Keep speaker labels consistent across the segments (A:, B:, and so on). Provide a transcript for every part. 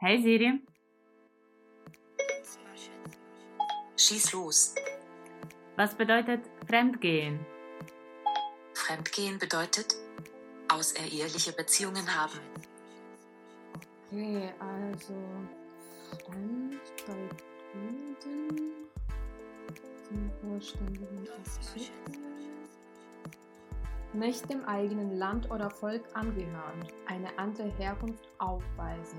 A: Hey Siri.
B: Schieß los.
A: Was bedeutet Fremdgehen?
B: Fremdgehen bedeutet außereheliche Beziehungen haben.
C: Okay, also Stand bei Kunden zum vollständigen Abzug. Nicht dem eigenen Land oder Volk angehören, eine andere Herkunft aufweisen,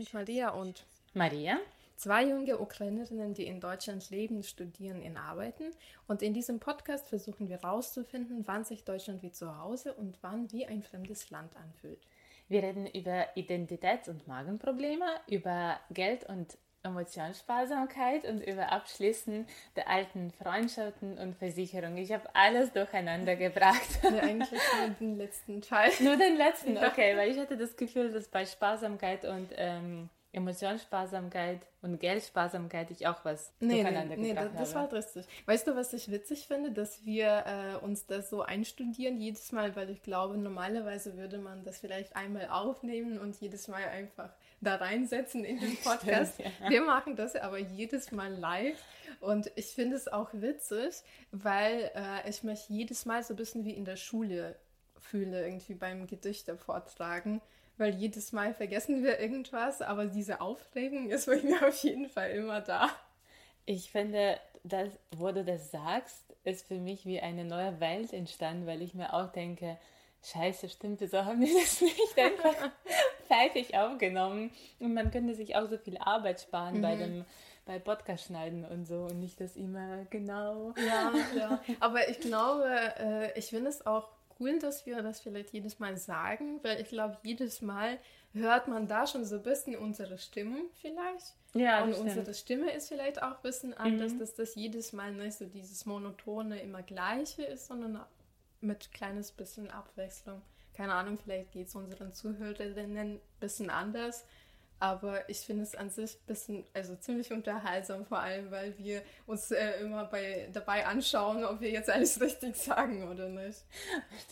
C: Sind Maria und
A: Maria?
C: zwei junge Ukrainerinnen, die in Deutschland leben, studieren und arbeiten. Und in diesem Podcast versuchen wir herauszufinden, wann sich Deutschland wie zu Hause und wann wie ein fremdes Land anfühlt.
A: Wir reden über Identitäts- und Magenprobleme, über Geld- und Emotionssparsamkeit und über Abschließen der alten Freundschaften und Versicherungen. Ich habe alles durcheinander gebracht.
C: Ja, eigentlich nur den letzten Teil.
A: Nur den letzten, okay, weil ich hatte das Gefühl, dass bei Sparsamkeit und ähm, Emotionssparsamkeit und Geldsparsamkeit ich auch was
C: Nee,
A: durcheinander
C: nee, nee
A: gebracht
C: das, das
A: habe.
C: war richtig. Weißt du, was ich witzig finde, dass wir äh, uns das so einstudieren jedes Mal, weil ich glaube, normalerweise würde man das vielleicht einmal aufnehmen und jedes Mal einfach da reinsetzen in den Podcast.
A: Stimmt, ja.
C: Wir machen das aber jedes Mal live und ich finde es auch witzig, weil äh, ich mich jedes Mal so ein bisschen wie in der Schule fühle, irgendwie beim Gedichte vortragen. Weil jedes Mal vergessen wir irgendwas, aber diese Aufregung ist bei mir auf jeden Fall immer da.
A: Ich finde, dass, wo du das sagst, ist für mich wie eine neue Welt entstanden, weil ich mir auch denke, scheiße, stimmt, wieso haben wir das nicht einfach fertig aufgenommen? Und man könnte sich auch so viel Arbeit sparen bei dem bei Podcast schneiden und so und nicht das immer genau.
C: Ja, ja. Aber ich glaube, äh, ich finde es auch cool, dass wir das vielleicht jedes Mal sagen, weil ich glaube, jedes Mal hört man da schon so ein bisschen unsere Stimmen vielleicht.
A: Ja,
C: Und
A: stimmt.
C: unsere Stimme ist vielleicht auch ein bisschen anders, dass das jedes Mal nicht so dieses monotone immer gleiche ist, sondern mit kleines bisschen Abwechslung. Keine Ahnung, vielleicht geht es unseren Zuhörerinnen ein bisschen anders. Aber ich finde es an sich bisschen, also ziemlich unterhaltsam, vor allem, weil wir uns äh, immer bei, dabei anschauen, ob wir jetzt alles richtig sagen oder nicht.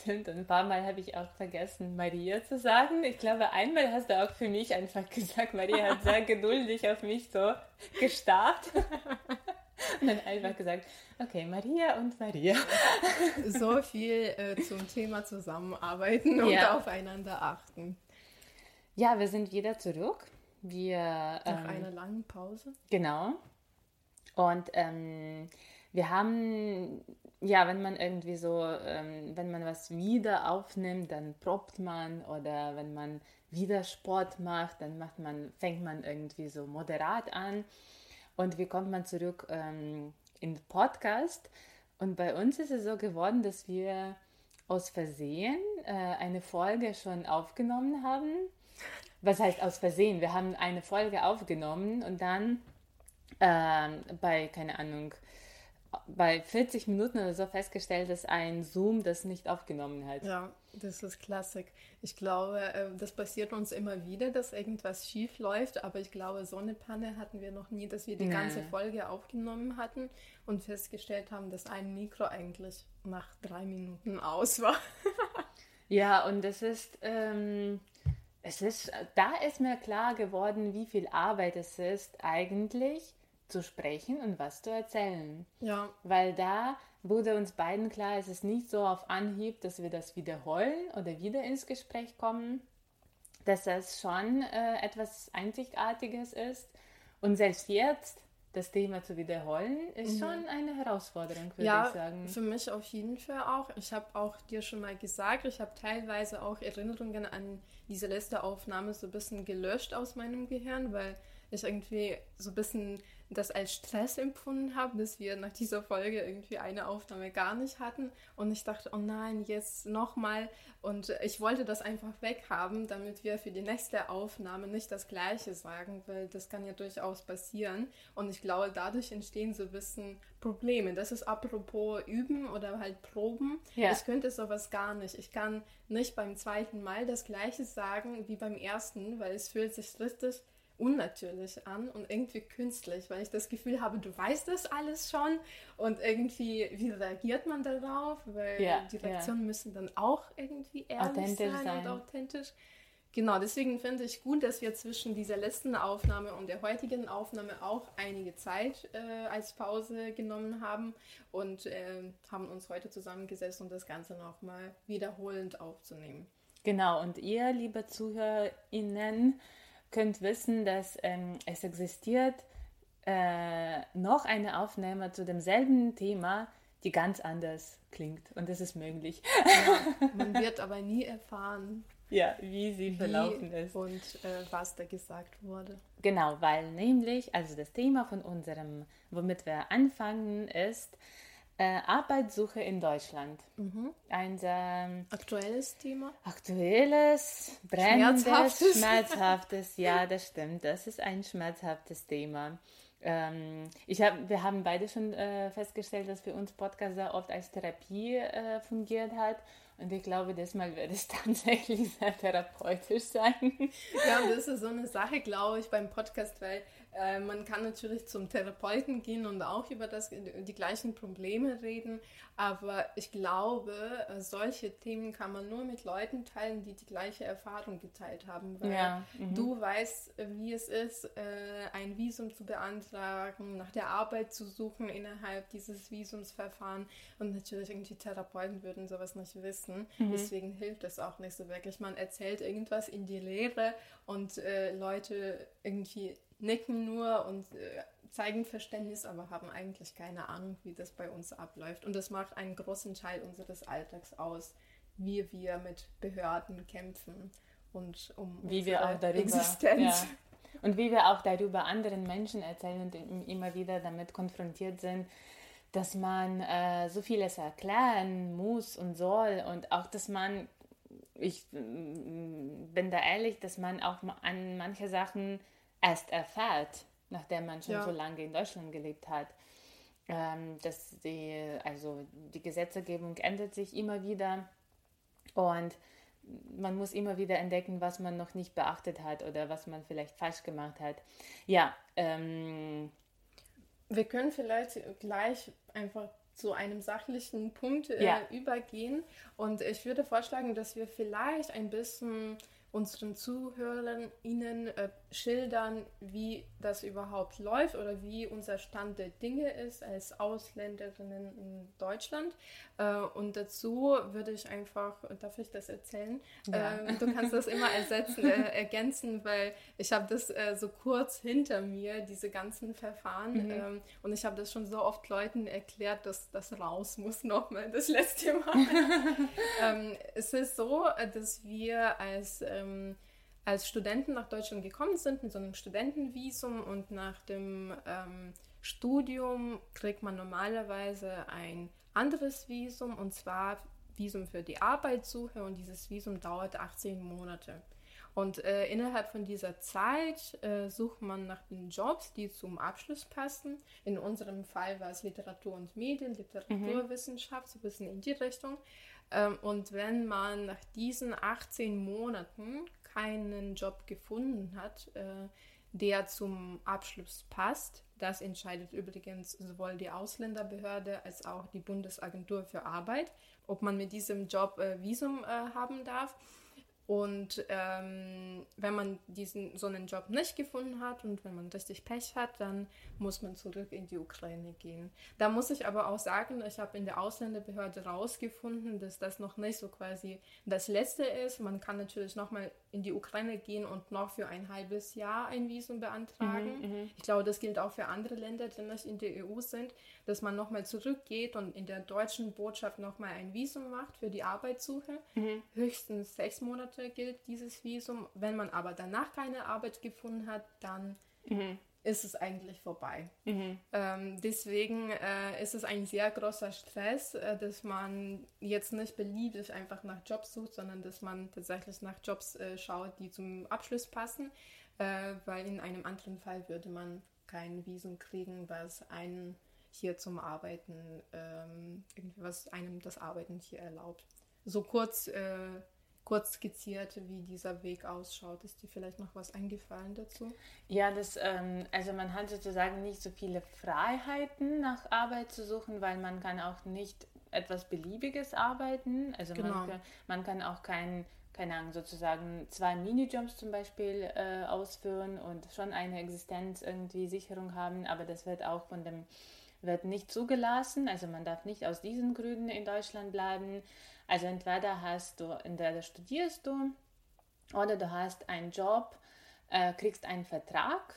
A: Stimmt, ein paar Mal habe ich auch vergessen, Maria zu sagen. Ich glaube, einmal hast du auch für mich einfach gesagt, Maria hat sehr geduldig auf mich so gestarrt. Und dann einfach gesagt, okay, Maria und Maria.
C: So viel äh, zum Thema Zusammenarbeiten und
A: Ja.
C: aufeinander achten.
A: Ja, wir sind wieder zurück. Wir,
C: Nach
A: ähm,
C: einer langen Pause.
A: Genau. Und ähm, wir haben, ja, wenn man irgendwie so, ähm, wenn man was wieder aufnimmt, dann probt man oder wenn man wieder Sport macht, dann macht man, fängt man irgendwie so moderat an. Und wie kommt man zurück ähm, in den Podcast? Und bei uns ist es so geworden, dass wir aus Versehen äh, eine Folge schon aufgenommen haben. Was heißt aus Versehen? Wir haben eine Folge aufgenommen und dann ähm, bei, keine Ahnung, bei 40 Minuten oder so festgestellt, dass ein Zoom das nicht aufgenommen hat.
C: Ja, das ist Klassik. Ich glaube, äh, das passiert uns immer wieder, dass irgendwas schief läuft, aber ich glaube, so eine Panne hatten wir noch nie, dass wir die
A: Nee.
C: ganze Folge aufgenommen hatten und festgestellt haben, dass ein Mikro eigentlich nach drei Minuten aus war.
A: Ja, und es ist, ähm, es ist, da ist mir klar geworden, wie viel Arbeit es ist, eigentlich zu sprechen und was zu erzählen.
C: Ja,
A: Weil da wurde uns beiden klar, es ist nicht so auf Anhieb, dass wir das wiederholen oder wieder ins Gespräch kommen, dass das schon äh, etwas Einzigartiges ist. Und selbst jetzt das Thema zu wiederholen, ist schon eine Herausforderung, würde
C: ja
A: ich sagen.
C: für mich auf jeden Fall auch. Ich habe auch dir schon mal gesagt, ich habe teilweise auch Erinnerungen an diese letzte Aufnahme so ein bisschen gelöscht aus meinem Gehirn, weil ich irgendwie so ein bisschen das als Stress empfunden habe, dass wir nach dieser Folge irgendwie eine Aufnahme gar nicht hatten. Und ich dachte, oh nein, jetzt nochmal. Und ich wollte das einfach weghaben, damit wir für die nächste Aufnahme nicht das Gleiche sagen, weil das kann ja durchaus passieren. Und ich glaube, dadurch entstehen so ein bisschen Probleme. Das ist apropos Üben oder halt Proben. Ja. Ich könnte sowas gar nicht. Ich kann nicht beim zweiten Mal das Gleiche sagen wie beim ersten, weil es fühlt sich richtig unnatürlich an und irgendwie künstlich, weil ich das Gefühl habe, du weißt das alles schon und irgendwie, wie reagiert man darauf? Weil ja, die Reaktionen ja. müssen dann auch irgendwie ehrlich sein, sein, und authentisch. Genau, deswegen finde ich gut, dass wir zwischen dieser letzten Aufnahme und der heutigen Aufnahme auch einige Zeit äh, als Pause genommen haben und äh, haben uns heute zusammengesetzt, um das Ganze nochmal wiederholend aufzunehmen.
A: Genau, und ihr, liebe ZuhörerInnen, könnt wissen, dass ähm, es existiert äh, noch eine Aufnahme zu demselben Thema, die ganz anders klingt. Und das ist möglich.
C: Ja, man wird aber nie erfahren,
A: ja, wie sie wie verlaufen ist.
C: Und äh, was da gesagt wurde.
A: Genau, weil nämlich, also das Thema von unserem, womit wir anfangen, ist, äh, Arbeitssuche in Deutschland. Mhm. Ein sehr
C: aktuelles Thema.
A: Aktuelles, brennendes, schmerzhaftes. schmerzhaftes. ja, das stimmt. Das ist ein schmerzhaftes Thema. Ähm, ich hab, wir haben beide schon äh, festgestellt, dass für uns Podcast sehr oft als Therapie äh, fungiert hat. Und ich glaube, diesmal wird es tatsächlich sehr therapeutisch sein.
C: Ja, und das ist so eine Sache, glaube ich, beim Podcast, weil äh, man kann natürlich zum Therapeuten gehen und auch über das, die gleichen Probleme reden, aber ich glaube, äh, solche Themen kann man nur mit Leuten teilen, die die gleiche Erfahrung geteilt haben, weil ja, mhm. du weißt, wie es ist, äh, ein Visum zu beantragen, nach der Arbeit zu suchen innerhalb dieses Visumsverfahrens und natürlich irgendwie Therapeuten würden sowas nicht wissen, mhm. deswegen hilft es auch nicht so wirklich. Man erzählt irgendwas in die Lehre und äh, Leute irgendwie nicken nur und äh, zeigen Verständnis, aber haben eigentlich keine Ahnung, wie das bei uns abläuft. Und das macht einen großen Teil unseres Alltags aus, wie wir mit Behörden kämpfen und um
A: wie wir auch darüber, Existenz. Ja. Und wie wir auch darüber anderen Menschen erzählen und immer wieder damit konfrontiert sind, dass man äh, so vieles erklären muss und soll und auch, dass man, ich mm, bin da ehrlich, dass man auch an manche Sachen erst erfährt, nachdem man schon ja. so lange in Deutschland gelebt hat. Ähm, dass die, also die Gesetzgebung ändert sich immer wieder und man muss immer wieder entdecken, was man noch nicht beachtet hat oder was man vielleicht falsch gemacht hat. Ja. Ähm,
C: Wir können vielleicht gleich einfach zu einem sachlichen Punkt äh, ja. übergehen und ich würde vorschlagen, dass wir vielleicht ein bisschen unseren Zuhörern ihnen äh, schildern, wie das überhaupt läuft oder wie unser Stand der Dinge ist als Ausländerinnen in Deutschland. Äh, und dazu würde ich einfach, darf ich das erzählen? Ja. Äh, du kannst das immer ersetzen, äh, ergänzen, weil ich habe das äh, so kurz hinter mir, diese ganzen Verfahren. Mhm. Ähm, und ich habe das schon so oft Leuten erklärt, dass das raus muss nochmal das letzte Mal. ähm, es ist so, äh, dass wir als ähm, als Studenten nach Deutschland gekommen sind mit so einem Studentenvisum und nach dem ähm, Studium kriegt man normalerweise ein anderes Visum und zwar Visum für die Arbeitssuche und dieses Visum dauert 18 Monate. Und äh, innerhalb von dieser Zeit äh, sucht man nach den Jobs, die zum Abschluss passen. In unserem Fall war es Literatur und Medien, Literaturwissenschaft, mhm. so ein bisschen in die Richtung. Ähm, und wenn man nach diesen 18 Monaten keinen Job gefunden hat, äh, der zum Abschluss passt, das entscheidet übrigens sowohl die Ausländerbehörde als auch die Bundesagentur für Arbeit, ob man mit diesem Job äh, Visum äh, haben darf. Und ähm, wenn man diesen so einen Job nicht gefunden hat und wenn man richtig Pech hat, dann muss man zurück in die Ukraine gehen. Da muss ich aber auch sagen, ich habe in der Ausländerbehörde rausgefunden, dass das noch nicht so quasi das Letzte ist. Man kann natürlich nochmal in die Ukraine gehen und noch für ein halbes Jahr ein Visum beantragen. Mhm, mhm. ich glaube, das gilt auch für andere Länder, die nicht in der EU sind, dass man nochmal zurückgeht und in der deutschen Botschaft nochmal ein Visum macht für die Arbeitssuche. Mhm. Höchstens sechs Monate gilt dieses Visum. Wenn man aber danach keine Arbeit gefunden hat, dann ist es eigentlich vorbei.
A: Mhm.
C: Ähm, deswegen äh, ist es ein sehr großer Stress, äh, dass man jetzt nicht beliebig einfach nach Jobs sucht, sondern dass man tatsächlich nach Jobs äh, schaut, die zum Abschluss passen, äh, weil in einem anderen Fall würde man kein Visum kriegen, was einen hier zum Arbeiten, ähm, irgendwie was einem das Arbeiten hier erlaubt. So kurz äh, kurz skizziert, wie dieser Weg ausschaut. Ist dir vielleicht noch was eingefallen dazu?
A: Ja, das, ähm, also man hat sozusagen nicht so viele Freiheiten nach Arbeit zu suchen, weil man kann auch nicht etwas Beliebiges arbeiten. Also
C: Genau.
A: man, kann- man kann auch kein, keine Ahnung, sozusagen zwei Minijobs zum Beispiel äh, ausführen und schon eine Existenz irgendwie Sicherung haben, aber das wird auch von dem wird nicht zugelassen. Also man darf nicht aus diesen Gründen in Deutschland bleiben. Also entweder hast du, entweder studierst du oder du hast einen Job, äh, kriegst einen Vertrag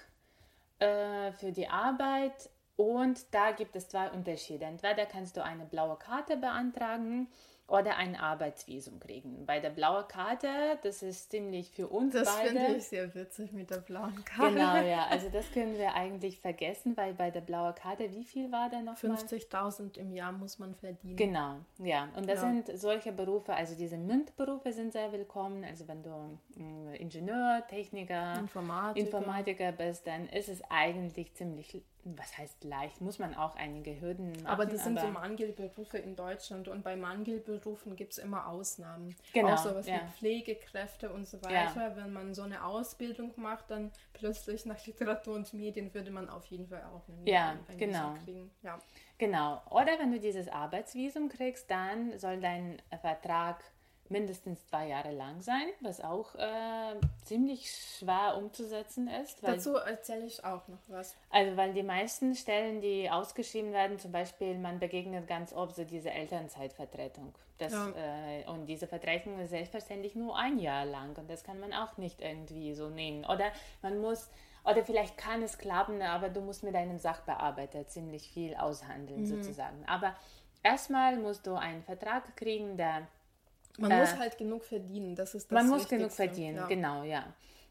A: äh, für die Arbeit und da gibt es zwei Unterschiede. Entweder kannst du eine blaue Karte beantragen oder ein Arbeitsvisum kriegen. Bei der blauen Karte, das ist ziemlich für uns
C: Das
A: beide.
C: finde ich sehr witzig mit der blauen Karte.
A: Genau, ja. Also das können wir eigentlich vergessen, weil bei der blauen Karte, wie viel war da nochmal?
C: 50.000 im Jahr muss man verdienen.
A: Genau, ja. Und das
C: Ja.
A: sind solche Berufe, also diese MINT-Berufe sind sehr willkommen. Also wenn du mh, Ingenieur, Techniker,
C: Informatiker.
A: Informatiker bist, dann ist es eigentlich ziemlich, was heißt leicht, muss man auch einige Hürden machen.
C: aber das sind so
A: aber-
C: Mangelberufe in Deutschland und bei Mangelberufen gibt es immer Ausnahmen.
A: Genau,
C: Auch sowas
A: ja.
C: wie Pflegekräfte und so
A: Ja.
C: weiter. Wenn man so eine Ausbildung macht, dann plötzlich nach Literatur und Medien würde man auf jeden Fall auch einen,
A: Ja,
C: ein
A: genau.
C: kriegen. Ja.
A: Genau. Oder wenn du dieses Arbeitsvisum kriegst, dann soll dein Vertrag mindestens zwei Jahre lang sein, was auch äh, ziemlich schwer umzusetzen ist.
C: Dazu erzähle ich auch noch was.
A: Also, weil die meisten Stellen, die ausgeschrieben werden, zum Beispiel, man begegnet ganz oft so diese Elternzeitvertretung. Das,
C: Ja.
A: äh, und diese Vertretung ist selbstverständlich nur ein Jahr lang und das kann man auch nicht irgendwie so nehmen. Oder man muss, oder vielleicht kann es klappen, aber du musst mit deinem Sachbearbeiter ziemlich viel aushandeln sozusagen. Aber erstmal musst du einen Vertrag kriegen, der
C: Man
A: Äh,
C: muss halt genug verdienen. Das ist das
A: man muss genug verdienen,
C: Ja.
A: genau, ja.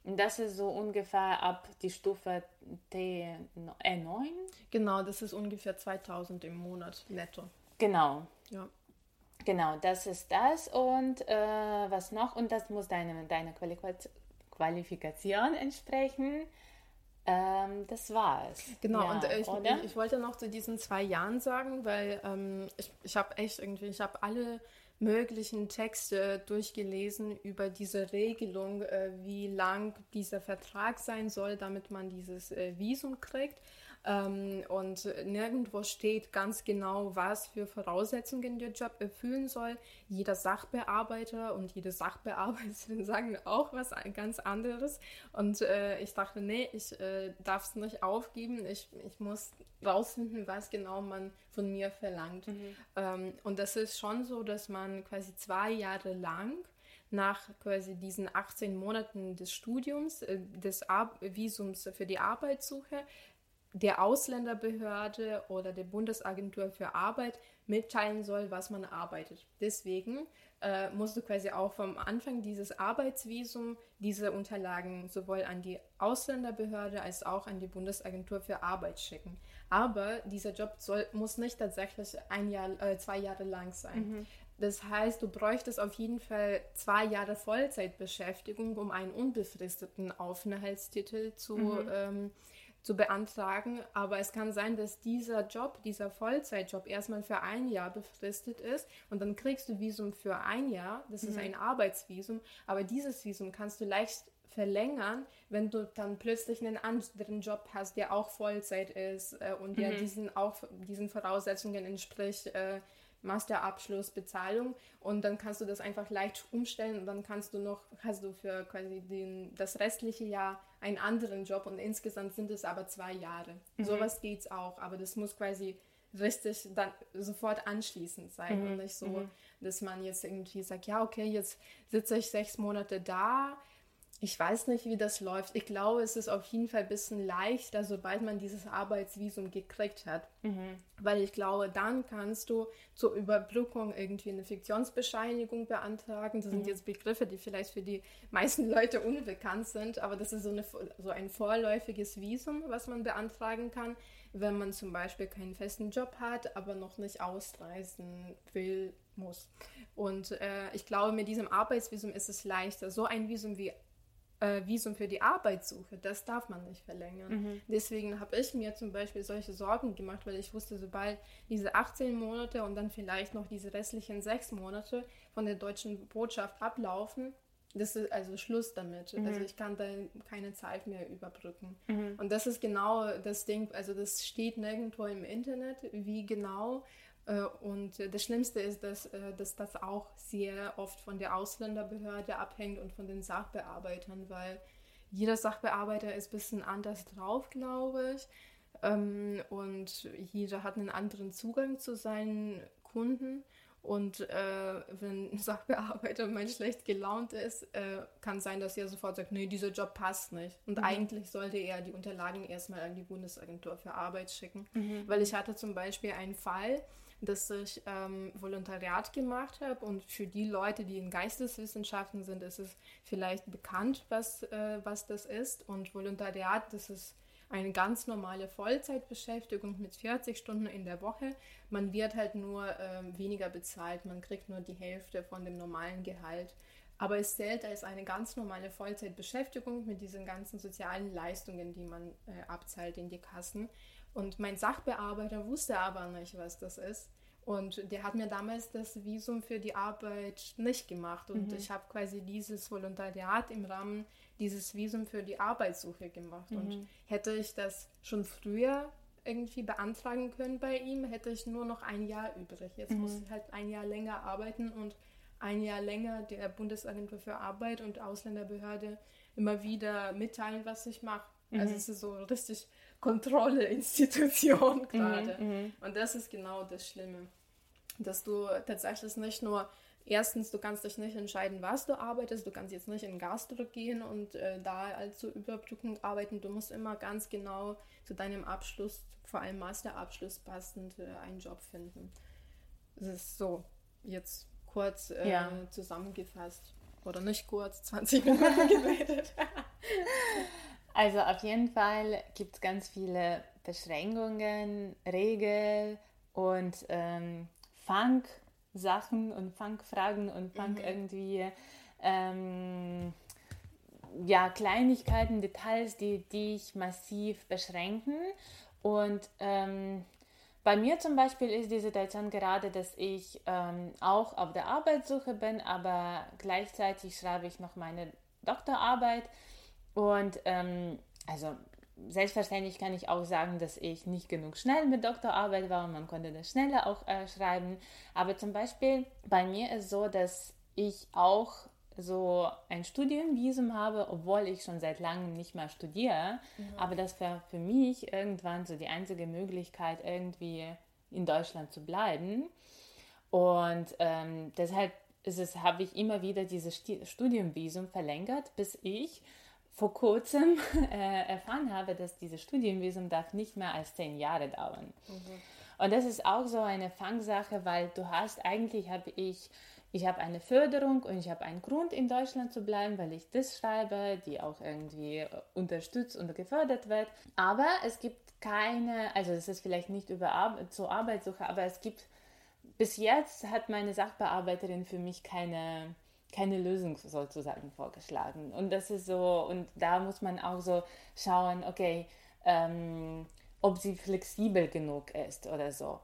A: Und das ist so ungefähr ab die Stufe T, E9.
C: Genau, das ist ungefähr 2000 im Monat netto.
A: Genau,
C: Ja.
A: genau, das ist das. Und äh, was noch? Und das muss deine, deine Qualifika- Qualifikation entsprechen. Ähm, das war's.
C: Genau,
A: ja,
C: und äh, ich, ich, ich wollte noch zu diesen zwei Jahren sagen, weil ähm, ich, ich habe echt irgendwie, ich habe alle möglichen Texte durchgelesen über diese Regelung, äh, wie lang dieser Vertrag sein soll, damit man dieses äh, Visum kriegt. Ähm, und nirgendwo steht ganz genau, was für Voraussetzungen der Job erfüllen soll. Jeder Sachbearbeiter und jede Sachbearbeiterin sagen auch was ganz anderes. Und äh, ich dachte, nee, ich äh, darf es nicht aufgeben. Ich, ich muss rausfinden, was genau man von mir verlangt. Ähm, und das ist schon so, dass man quasi zwei Jahre lang nach quasi diesen 18 Monaten des Studiums, äh, des Ar Visums für die Arbeitssuche, der Ausländerbehörde oder der Bundesagentur für Arbeit mitteilen soll, was man arbeitet. Deswegen äh, musst du quasi auch vom Anfang dieses Arbeitsvisum diese Unterlagen sowohl an die Ausländerbehörde als auch an die Bundesagentur für Arbeit schicken. Aber dieser Job soll, muss nicht tatsächlich ein Jahr, äh, zwei Jahre lang sein. Das heißt, du bräuchtest auf jeden Fall zwei Jahre Vollzeitbeschäftigung, um einen unbefristeten Aufenthaltstitel zu, ähm, zu beantragen. Aber es kann sein, dass dieser Job, dieser Vollzeitjob erstmal für ein Jahr befristet ist und dann kriegst du Visum für ein Jahr. Das ist ein Arbeitsvisum. Aber dieses Visum kannst du leicht verlängern, wenn du dann plötzlich einen anderen Job hast, der auch Vollzeit ist äh, und der diesen auch diesen Voraussetzungen entspricht. Äh, Masterabschluss, Bezahlung und dann kannst du das einfach leicht umstellen und dann kannst du noch, hast du für quasi den, das restliche Jahr einen anderen Job und insgesamt sind es aber zwei Jahre. Sowas geht's auch, aber das muss quasi richtig dann sofort anschließend sein und nicht so, dass man jetzt irgendwie sagt, ja okay, jetzt sitze ich sechs Monate da, ich weiß nicht, wie das läuft. Ich glaube, es ist auf jeden Fall ein bisschen leichter, sobald man dieses Arbeitsvisum gekriegt hat. Mhm. Weil ich glaube, dann kannst du zur Überbrückung irgendwie eine Fiktionsbescheinigung beantragen. Das sind mhm. jetzt Begriffe, die vielleicht für die meisten Leute unbekannt sind, aber das ist so, eine, so ein vorläufiges Visum, was man beantragen kann, wenn man zum Beispiel keinen festen Job hat, aber noch nicht ausreisen will, muss. Und äh, ich glaube, mit diesem Arbeitsvisum ist es leichter. So ein Visum wie äh, Visum für die Arbeitssuche, das darf man nicht verlängern. Mhm. Deswegen habe ich mir zum Beispiel solche Sorgen gemacht, weil ich wusste, sobald diese 18 Monate und dann vielleicht noch diese restlichen sechs Monate von der deutschen Botschaft ablaufen, das ist also Schluss damit. Mhm. Also ich kann da keine Zeit mehr überbrücken. Mhm. Und das ist genau das Ding, also das steht nirgendwo im Internet, wie genau und das Schlimmste ist, dass, äh, dass das auch sehr oft von der Ausländerbehörde abhängt und von den Sachbearbeitern, weil jeder Sachbearbeiter ist ein bisschen anders drauf, glaube ich. Ähm, und jeder hat einen anderen Zugang zu seinen Kunden. Und äh, wenn ein Sachbearbeiter mal schlecht gelaunt ist, äh, kann sein, dass er sofort sagt, nee, dieser Job passt nicht. Und mhm. eigentlich sollte er die Unterlagen erstmal an die Bundesagentur für Arbeit schicken. Mhm. Weil ich hatte zum Beispiel einen Fall, dass ich ähm, Volontariat gemacht habe und für die Leute, die in Geisteswissenschaften sind, ist es vielleicht bekannt, was, äh, was das ist. Und Volontariat, das ist eine ganz normale Vollzeitbeschäftigung mit 40 Stunden in der Woche. Man wird halt nur ähm, weniger bezahlt, man kriegt nur die Hälfte von dem normalen Gehalt. Aber es zählt als eine ganz normale Vollzeitbeschäftigung mit diesen ganzen sozialen Leistungen, die man äh, abzahlt in die Kassen. Und mein Sachbearbeiter wusste aber nicht, was das ist. Und der hat mir damals das Visum für die Arbeit nicht gemacht. Und mhm. ich habe quasi dieses Volontariat im Rahmen dieses Visum für die Arbeitssuche gemacht. Mhm. Und hätte ich das schon früher irgendwie beantragen können bei ihm, hätte ich nur noch ein Jahr übrig. Jetzt mhm. muss ich halt ein Jahr länger arbeiten und ein Jahr länger der Bundesagentur für Arbeit und Ausländerbehörde immer wieder mitteilen, was ich mache. Also mhm. es ist so richtig Kontrolleinstitution gerade. Mhm, mhm, und das ist genau das Schlimme. Dass du tatsächlich nicht nur, erstens, du kannst dich nicht entscheiden, was du arbeitest, du kannst jetzt nicht in Gastro gehen und äh, da als Überbrückung arbeiten, du musst immer ganz genau zu deinem Abschluss, vor allem Masterabschluss passend, äh, einen Job finden. Das ist so, jetzt kurz äh, ja. zusammengefasst. Oder nicht kurz, 20 Minuten geredet.
A: Also auf jeden Fall gibt es ganz viele Beschränkungen, Regeln und ähm, Fangsachen und Fangfragen und Fang mhm. irgendwie ähm, ja, Kleinigkeiten, Details, die dich massiv beschränken. Und ähm, bei mir zum Beispiel ist die Situation gerade, dass ich ähm, auch auf der Arbeitssuche bin, aber gleichzeitig schreibe ich noch meine Doktorarbeit und ähm, also selbstverständlich kann ich auch sagen, dass ich nicht genug schnell mit Doktorarbeit war und man konnte das schneller auch äh, schreiben. Aber zum Beispiel bei mir ist so, dass ich auch so ein Studienvisum habe, obwohl ich schon seit langem nicht mehr studiere. Mhm. Aber das war für mich irgendwann so die einzige Möglichkeit, irgendwie in Deutschland zu bleiben. Und ähm, deshalb habe ich immer wieder dieses Studienvisum verlängert, bis ich vor kurzem äh, erfahren habe, dass dieses Studienvisum darf nicht mehr als zehn Jahre dauern. Mhm. Und das ist auch so eine Fangsache, weil du hast eigentlich habe ich ich habe eine Förderung und ich habe einen Grund in Deutschland zu bleiben, weil ich das schreibe, die auch irgendwie äh, unterstützt und gefördert wird. Aber es gibt keine, also es ist vielleicht nicht über Ar zur Arbeitssuche, aber es gibt bis jetzt hat meine Sachbearbeiterin für mich keine keine Lösung sozusagen vorgeschlagen. Und das ist so, und da muss man auch so schauen, okay, ähm, ob sie flexibel genug ist oder so.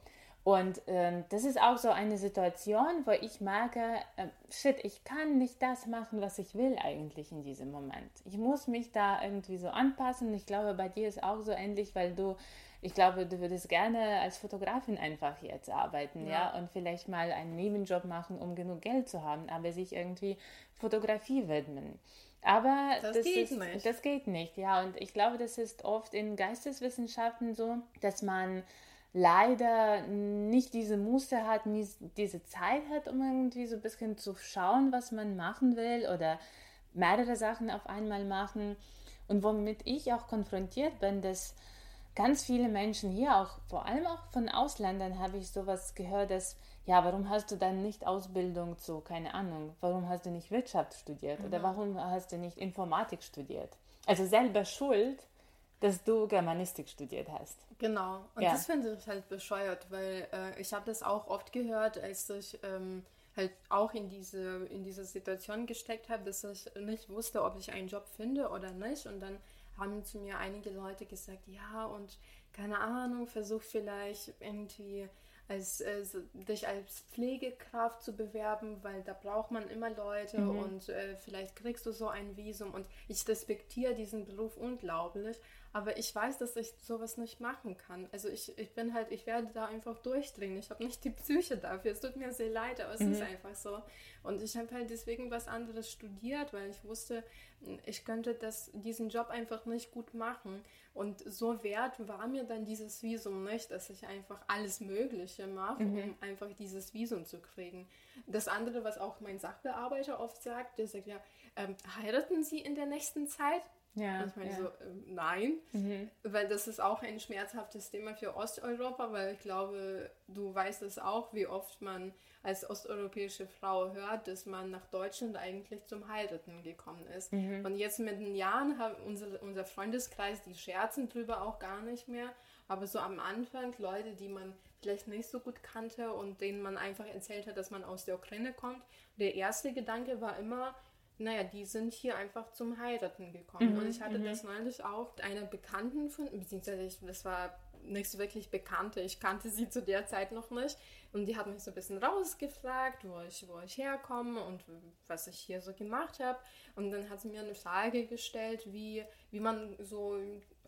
A: Und ähm, das ist auch so eine Situation, wo ich merke, äh, shit, ich kann nicht das machen, was ich will eigentlich in diesem Moment. Ich muss mich da irgendwie so anpassen. Ich glaube, bei dir ist auch so ähnlich, weil du ich glaube, du würdest gerne als Fotografin einfach jetzt arbeiten, ja. ja, und vielleicht mal einen Nebenjob machen, um genug Geld zu haben, aber sich irgendwie Fotografie widmen. Aber das, das geht ist, nicht. Das geht nicht, ja. Und ich glaube, das ist oft in Geisteswissenschaften so, dass man leider nicht diese Muße hat, nicht diese Zeit hat, um irgendwie so ein bisschen zu schauen, was man machen will oder mehrere Sachen auf einmal machen und womit ich auch konfrontiert bin, dass ganz viele Menschen hier, auch vor allem auch von Ausländern, habe ich sowas gehört, dass ja, warum hast du dann nicht Ausbildung zu, keine Ahnung, warum hast du nicht Wirtschaft studiert mhm. oder warum hast du nicht Informatik studiert? Also selber schuld, dass du Germanistik studiert hast.
C: Genau, und ja. das finde ich halt bescheuert, weil äh, ich habe das auch oft gehört, als ich ähm, halt auch in diese, in diese Situation gesteckt habe, dass ich nicht wusste, ob ich einen Job finde oder nicht. Und dann haben zu mir einige Leute gesagt, ja, und keine Ahnung, versuch vielleicht irgendwie als, äh, dich als Pflegekraft zu bewerben, weil da braucht man immer Leute mhm. und äh, vielleicht kriegst du so ein Visum. Und ich respektiere diesen Beruf unglaublich, aber ich weiß, dass ich sowas nicht machen kann. Also ich, ich bin halt, ich werde da einfach durchdringen. Ich habe nicht die Psyche dafür. Es tut mir sehr leid, aber es mhm. ist einfach so. Und ich habe halt deswegen was anderes studiert, weil ich wusste, ich könnte das, diesen Job einfach nicht gut machen. Und so wert war mir dann dieses Visum nicht, dass ich einfach alles Mögliche mache, mhm. um einfach dieses Visum zu kriegen. Das andere, was auch mein Sachbearbeiter oft sagt, der sagt ja, ähm, heiraten Sie in der nächsten Zeit? Ja, und ich meine ja. so, äh, nein, mhm. weil das ist auch ein schmerzhaftes Thema für Osteuropa, weil ich glaube, du weißt es auch, wie oft man als osteuropäische Frau hört, dass man nach Deutschland eigentlich zum Heiraten gekommen ist. Mhm. Und jetzt mit den Jahren haben unsere, unser Freundeskreis, die scherzen drüber auch gar nicht mehr. Aber so am Anfang Leute, die man vielleicht nicht so gut kannte und denen man einfach erzählt hat, dass man aus der Ukraine kommt. Der erste Gedanke war immer, naja, die sind hier einfach zum Heiraten gekommen. Mhm, und ich hatte mhm. das neulich auch einer Bekannten von, beziehungsweise ich, das war nicht so wirklich Bekannte, ich kannte sie zu der Zeit noch nicht. Und die hat mich so ein bisschen rausgefragt, wo ich, wo ich herkomme und was ich hier so gemacht habe. Und dann hat sie mir eine Frage gestellt, wie, wie man so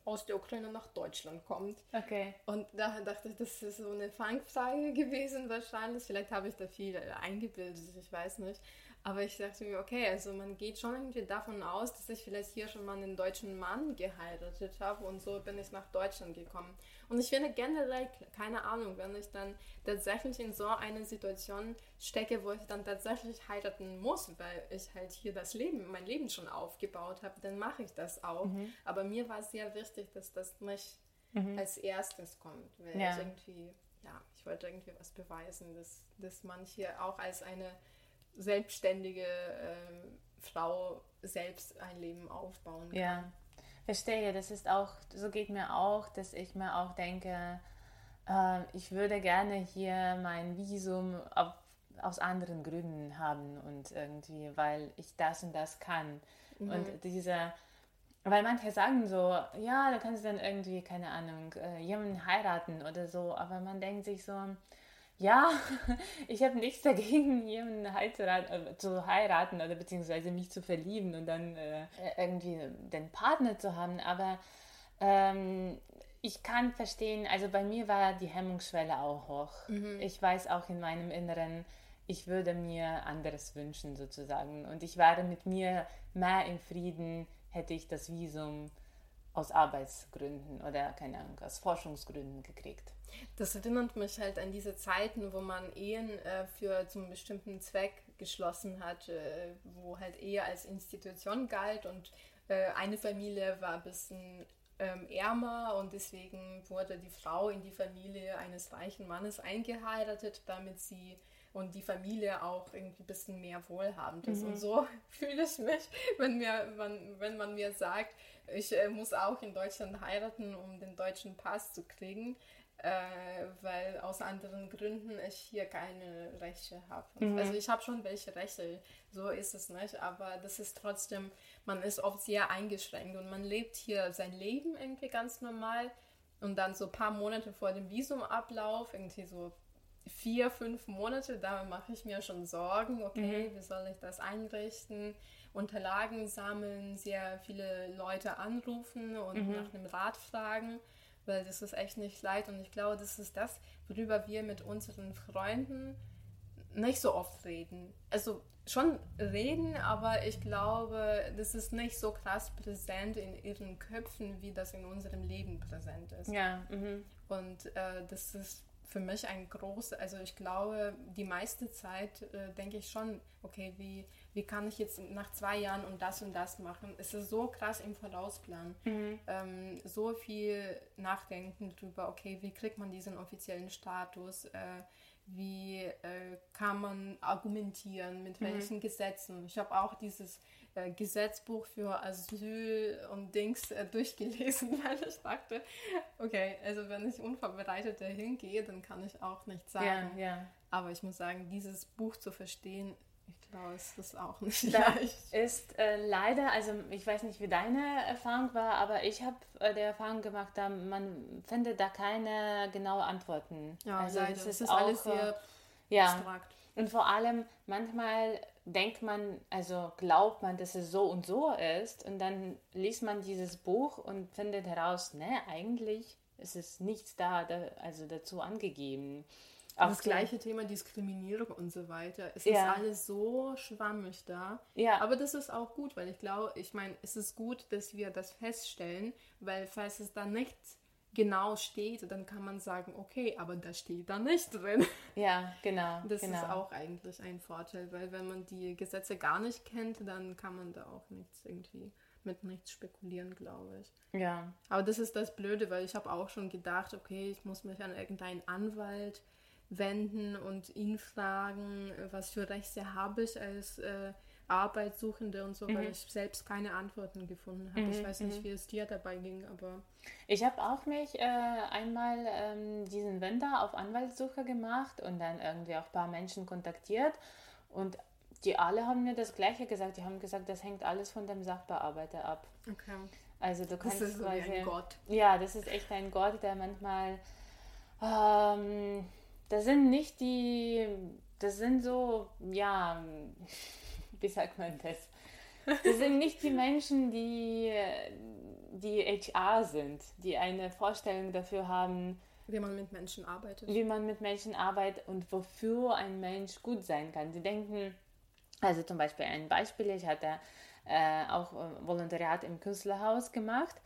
C: aus der Ukraine nach Deutschland kommt. Okay. Und da dachte ich, das ist so eine Fangfrage gewesen wahrscheinlich. Vielleicht habe ich da viel eingebildet, ich weiß nicht. Aber ich dachte mir, okay, also man geht schon irgendwie davon aus, dass ich vielleicht hier schon mal einen deutschen Mann geheiratet habe und so bin ich nach Deutschland gekommen. Und ich finde generell, keine Ahnung, wenn ich dann tatsächlich in so einer Situation stecke, wo ich dann tatsächlich heiraten muss, weil ich halt hier das Leben, mein Leben schon aufgebaut habe, dann mache ich das auch. Mhm. Aber mir war es sehr wichtig, dass das nicht mhm. als erstes kommt, weil ja. ich irgendwie, ja, ich wollte irgendwie was beweisen, dass, dass man hier auch als eine selbstständige äh, Frau selbst ein Leben aufbauen kann.
A: Ja, verstehe. Das ist auch, so geht mir auch, dass ich mir auch denke, äh, ich würde gerne hier mein Visum auf, aus anderen Gründen haben und irgendwie, weil ich das und das kann. Mhm. Und dieser weil manche sagen so, ja, da kannst du dann irgendwie, keine Ahnung, äh, jemanden heiraten oder so, aber man denkt sich so, ja, ich habe nichts dagegen, jemanden äh, zu heiraten oder beziehungsweise mich zu verlieben und dann äh, irgendwie den Partner zu haben. Aber ähm, ich kann verstehen, also bei mir war die Hemmungsschwelle auch hoch. Mhm. Ich weiß auch in meinem Inneren, ich würde mir anderes wünschen sozusagen. Und ich wäre mit mir mehr in Frieden, hätte ich das Visum aus Arbeitsgründen oder keine Ahnung, aus Forschungsgründen gekriegt.
C: Das erinnert mich halt an diese Zeiten, wo man Ehen äh, für zum bestimmten Zweck geschlossen hat, äh, wo halt Ehe als Institution galt und äh, eine Familie war ein bisschen ähm, ärmer und deswegen wurde die Frau in die Familie eines reichen Mannes eingeheiratet, damit sie und die Familie auch irgendwie ein bisschen mehr wohlhabend ist. Mhm. Und so fühle ich mich, wenn, mir, wenn, wenn man mir sagt, ich äh, muss auch in Deutschland heiraten, um den deutschen Pass zu kriegen äh, weil aus anderen Gründen ich hier keine Rechte habe. Mhm. Also ich habe schon welche Rechte, so ist es nicht, aber das ist trotzdem, man ist oft sehr eingeschränkt und man lebt hier sein Leben irgendwie ganz normal und dann so ein paar Monate vor dem Visumablauf, irgendwie so vier, fünf Monate, da mache ich mir schon Sorgen, okay, mhm. wie soll ich das einrichten, Unterlagen sammeln, sehr viele Leute anrufen und mhm. nach einem Rat fragen weil das ist echt nicht leid und ich glaube, das ist das, worüber wir mit unseren Freunden nicht so oft reden. Also schon reden, aber ich glaube, das ist nicht so krass präsent in ihren Köpfen, wie das in unserem Leben präsent ist. Ja. Mhm. Und äh, das ist für mich ein großes, also ich glaube, die meiste Zeit äh, denke ich schon, okay, wie, wie kann ich jetzt nach zwei Jahren und das und das machen? Es ist so krass im Vorausplan. Mhm. Ähm, so viel Nachdenken drüber, okay, wie kriegt man diesen offiziellen Status? Äh, wie äh, kann man argumentieren, mit mhm. welchen Gesetzen. Ich habe auch dieses äh, Gesetzbuch für Asyl und Dings äh, durchgelesen, weil ich dachte, okay, also wenn ich unvorbereitet dahin gehe, dann kann ich auch nichts sagen.
A: Ja, ja.
C: Aber ich muss sagen, dieses Buch zu verstehen, glaube, es ist auch nicht das leicht.
A: ist äh, leider, also ich weiß nicht, wie deine Erfahrung war, aber ich habe äh, die Erfahrung gemacht, da man findet da keine genauen Antworten.
C: Ja,
A: also
C: leider.
A: es ist,
C: ist
A: auch,
C: alles sehr
A: ja.
C: abstrakt.
A: Und vor allem manchmal denkt man, also glaubt man, dass es so und so ist und dann liest man dieses Buch und findet heraus, ne, eigentlich ist es nichts da, da also dazu angegeben.
C: Auch das gleiche Thema Diskriminierung und so weiter. Es
A: Ja.
C: ist alles so schwammig da.
A: Ja.
C: Aber das ist auch gut, weil ich glaube, ich meine, es ist gut, dass wir das feststellen, weil falls es da nicht genau steht, dann kann man sagen, okay, aber da steht da nicht drin.
A: Ja, genau.
C: Das
A: genau.
C: ist auch eigentlich ein Vorteil, weil wenn man die Gesetze gar nicht kennt, dann kann man da auch nichts irgendwie mit nichts spekulieren, glaube ich.
A: Ja,
C: Aber das ist das Blöde, weil ich habe auch schon gedacht, okay, ich muss mich an irgendeinen Anwalt wenden und ihn fragen, was für Rechte habe ich als äh, Arbeitssuchende und so, weil ich selbst keine Antworten gefunden habe. Ich weiß nicht, wie es dir dabei ging, aber
A: Ich habe auch mich äh, einmal ähm, diesen Winter auf Anwaltssuche gemacht und dann irgendwie auch ein paar Menschen kontaktiert und die alle haben mir das Gleiche gesagt. Die haben gesagt, das hängt alles von dem Sachbearbeiter ab.
C: okay.
A: Also du
C: Das
A: kannst
C: ist so wie
A: quasi,
C: ein Gott.
A: ja, das ist echt ein Gott, der manchmal, ähm, das sind nicht die, das sind so, ja, wie sagt man das? Das sind nicht die Menschen, die, die HR sind, die eine Vorstellung dafür haben,
C: Wie man mit Menschen arbeitet.
A: wie man mit Menschen arbeitet und wofür ein Mensch gut sein kann. Sie denken, also zum Beispiel ein Beispiel, ich hatte äh, auch Volontariat im Künstlerhaus gemacht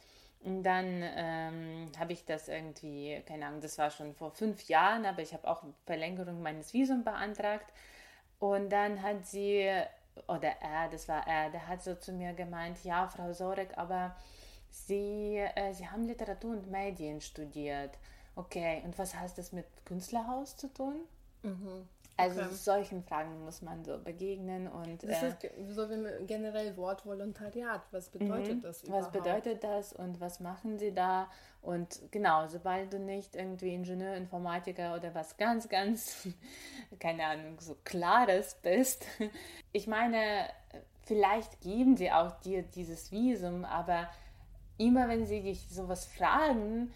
A: und dann ähm, habe ich das irgendwie, keine Ahnung, das war schon vor fünf Jahren, aber ich habe auch Verlängerung meines Visums beantragt und dann hat sie, oder er, das war er, der hat so zu mir gemeint, ja, Frau Sorek, aber Sie, äh, Sie haben Literatur und Medien studiert. Okay, und was heißt das mit Künstlerhaus zu tun? Also
C: Okay.
A: solchen Fragen muss man so begegnen und
C: Das
A: äh,
C: ist so wie generell Wort Volontariat. Was bedeutet das
A: Mhm. was
C: überhaupt?
A: bedeutet das und was machen Sie da? Und genau, sobald du nicht irgendwie Ingenieur, Informatiker oder was ganz, ganz, keine Ahnung, so Klares bist. Ich meine, vielleicht geben sie auch dir dieses Visum, aber immer wenn sie dich sowas fragen,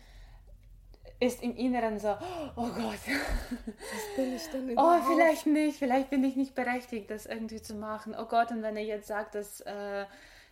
A: ist im Inneren so, oh Gott,
C: Was bin ich denn
A: oh,
C: überhaupt?
A: vielleicht nicht, vielleicht bin ich nicht berechtigt, das irgendwie zu machen. Oh Gott, und wenn er jetzt sagt, dass, äh,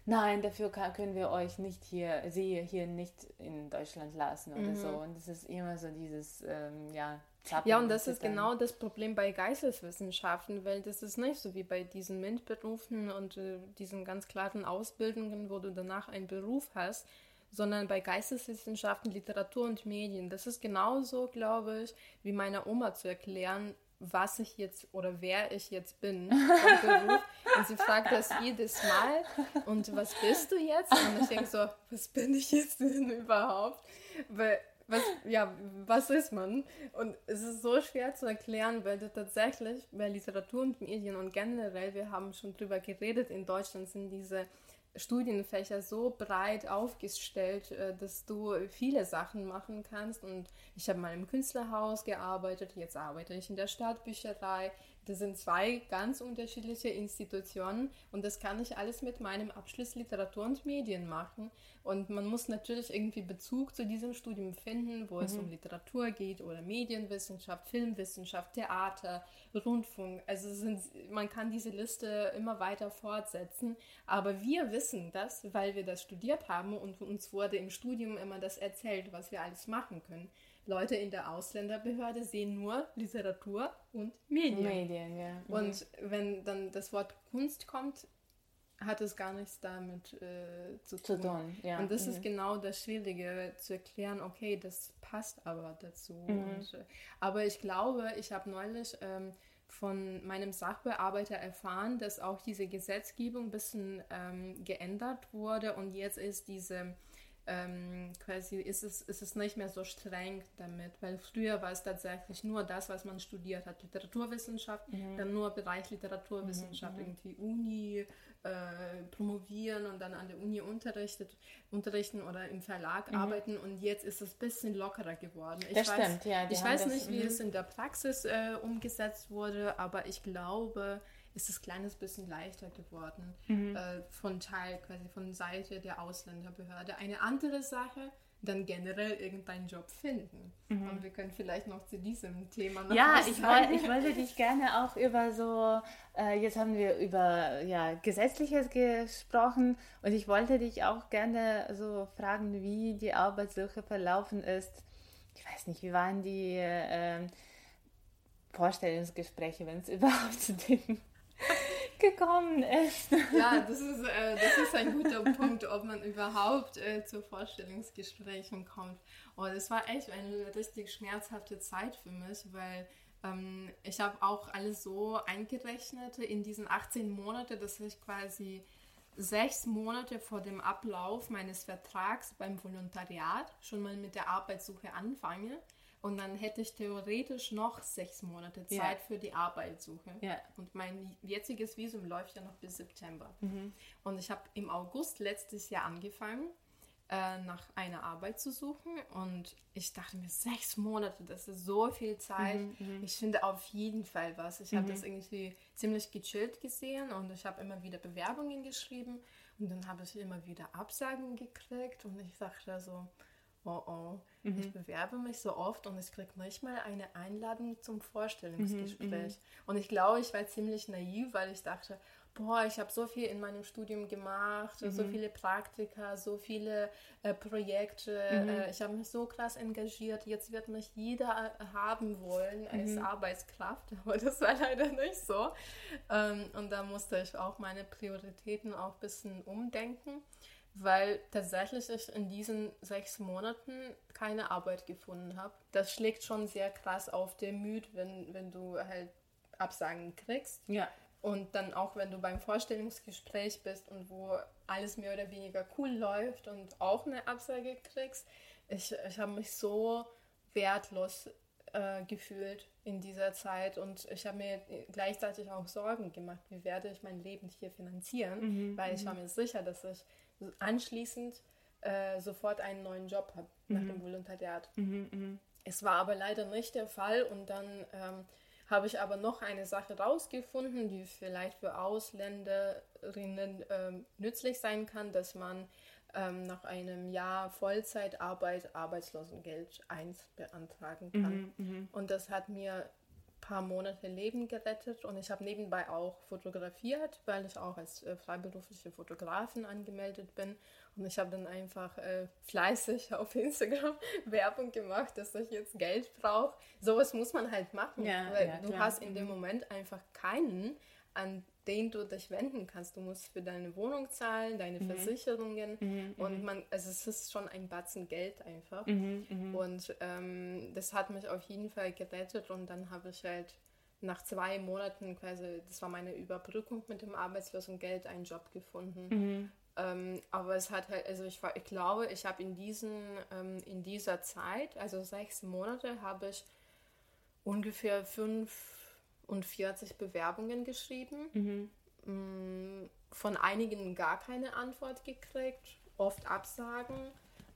A: nein, dafür kann, können wir euch nicht hier, sie hier nicht in Deutschland lassen oder so. Und es ist immer so dieses, ähm, ja, Zappen
C: Ja, und das ist genau das Problem bei Geisteswissenschaften, weil das ist nicht so wie bei diesen MINT-Berufen und äh, diesen ganz klaren Ausbildungen, wo du danach einen Beruf hast, sondern bei Geisteswissenschaften, Literatur und Medien. Das ist genauso, glaube ich, wie meiner Oma zu erklären, was ich jetzt oder wer ich jetzt bin. Und sie fragt das jedes Mal. Und was bist du jetzt? Und ich denke so, was bin ich jetzt denn überhaupt? Weil, was, ja, was ist man? Und es ist so schwer zu erklären, weil tatsächlich bei Literatur und Medien und generell, wir haben schon drüber geredet, in Deutschland sind diese Studienfächer so breit aufgestellt, äh, dass du viele Sachen machen kannst. Und ich habe mal im Künstlerhaus gearbeitet, jetzt arbeite ich in der Stadtbücherei. Das sind zwei ganz unterschiedliche Institutionen und das kann ich alles mit meinem Abschluss Literatur und Medien machen. Und man muss natürlich irgendwie Bezug zu diesem Studium finden, wo es um Literatur geht oder Medienwissenschaft, Filmwissenschaft, Theater, Rundfunk. Also sind, man kann diese Liste immer weiter fortsetzen. Aber wir wissen das, weil wir das studiert haben und uns wurde im Studium immer das erzählt, was wir alles machen können. Leute in der Ausländerbehörde sehen nur Literatur und Medien.
A: Medien, ja. Mhm.
C: Und wenn dann das Wort Kunst kommt, hat es gar nichts damit äh, zu tun.
A: Zu tun, ja.
C: Und das
A: Mhm.
C: ist genau das Schwierige, zu erklären, okay, das passt aber dazu.
A: Mhm.
C: Und, äh, aber ich glaube, ich habe neulich ähm, von meinem Sachbearbeiter erfahren, dass auch diese Gesetzgebung ein bisschen ähm, geändert wurde und jetzt ist diese ähm, quasi ist es, ist es nicht mehr so streng damit, weil früher war es tatsächlich nur das, was man studiert hat, Literaturwissenschaft, dann nur Bereich Literaturwissenschaft, irgendwie Uni, äh, promovieren und dann an der Uni unterrichtet, unterrichten oder im Verlag arbeiten. Und jetzt ist es ein bisschen lockerer geworden. Ich
A: Das
C: weiß,
A: stimmt, ja,
C: Ich weiß
A: das-
C: nicht, wie
A: mhm.
C: es in der Praxis äh, umgesetzt wurde, aber ich glaube, ist es ein kleines bisschen leichter geworden
A: Mhm.
C: äh, von Teil, quasi von Seite der Ausländerbehörde. Eine andere Sache, dann generell irgendeinen Job finden. Und wir können vielleicht noch zu diesem Thema noch
A: Mhm. Ja, ich,
C: sagen.
A: woll, ich wollte dich gerne auch über so, äh, jetzt haben wir über ja, Gesetzliches gesprochen und ich wollte dich auch gerne so fragen, wie die Arbeitssuche verlaufen ist. Ich weiß nicht, wie waren die äh, Vorstellungsgespräche, wenn es überhaupt zu dem gekommen ist.
C: Ja, das ist, äh, das ist ein guter Punkt, ob man überhaupt äh, zu Vorstellungsgesprächen kommt. Und es war echt eine richtig schmerzhafte Zeit für mich, weil ähm, ich habe auch alles so eingerechnet in diesen 18 Monaten, dass ich quasi sechs Monate vor dem Ablauf meines Vertrags beim Volontariat schon mal mit der Arbeitssuche anfange. Und dann hätte ich theoretisch noch sechs Monate Zeit
A: Ja.
C: für die Arbeitssuche.
A: Ja.
C: Und mein jetziges Visum läuft ja noch bis September. Und ich habe im August letztes Jahr angefangen, äh, nach einer Arbeit zu suchen. Und ich dachte mir, sechs Monate, das ist so viel Zeit. Ich finde auf jeden Fall was. Ich habe das irgendwie ziemlich gechillt gesehen und ich habe immer wieder Bewerbungen geschrieben. Und dann habe ich immer wieder Absagen gekriegt. Und ich dachte so, oh oh, ich bewerbe mich so oft und ich kriege nicht mal eine Einladung zum Vorstellungsgespräch. Und ich glaube, ich war ziemlich naiv, weil ich dachte, boah, ich habe so viel in meinem Studium gemacht, so viele Praktika, so viele äh, Projekte, äh, ich habe mich so krass engagiert, jetzt wird mich jeder äh, haben wollen als Arbeitskraft, aber das war leider nicht so. Ähm, und da musste ich auch meine Prioritäten auch ein bisschen umdenken weil tatsächlich ich in diesen sechs Monaten keine Arbeit gefunden habe. Das schlägt schon sehr krass auf der Müd, wenn, wenn du halt Absagen kriegst.
A: Ja.
C: Und dann auch, wenn du beim Vorstellungsgespräch bist und wo alles mehr oder weniger cool läuft und auch eine Absage kriegst. Ich, ich habe mich so wertlos äh, gefühlt in dieser Zeit und ich habe mir gleichzeitig auch Sorgen gemacht, wie werde ich mein Leben hier finanzieren, weil ich war mir sicher, dass ich anschließend äh, sofort einen neuen Job habe nach dem Volontariat. Es war aber leider nicht der Fall und dann ähm, habe ich aber noch eine Sache rausgefunden, die vielleicht für Ausländerinnen ähm, nützlich sein kann, dass man ähm, nach einem Jahr Vollzeitarbeit Arbeitslosengeld 1 beantragen kann. Und das hat mir paar Monate Leben gerettet und ich habe nebenbei auch fotografiert, weil ich auch als äh, freiberufliche Fotografin angemeldet bin. Und ich habe dann einfach äh, fleißig auf Instagram Werbung gemacht, dass ich jetzt Geld brauche. Sowas muss man halt machen,
A: Ja,
C: weil
A: ja,
C: du
A: klar.
C: hast in dem Moment einfach keinen, an den du dich wenden kannst. Du musst für deine Wohnung zahlen, deine
A: Mhm.
C: Versicherungen und man, also es ist schon ein Batzen Geld einfach.
A: Mhm,
C: Und ähm, das hat mich auf jeden Fall gerettet und dann habe ich halt nach zwei Monaten quasi, das war meine Überbrückung mit dem Arbeitslosengeld, einen Job gefunden.
A: Mhm.
C: Ähm, aber es hat halt, also ich, war, ich glaube, ich habe in diesen, ähm, in dieser Zeit, also sechs Monate, habe ich ungefähr 45 Bewerbungen geschrieben. Mm, Von einigen gar keine Antwort gekriegt, oft Absagen.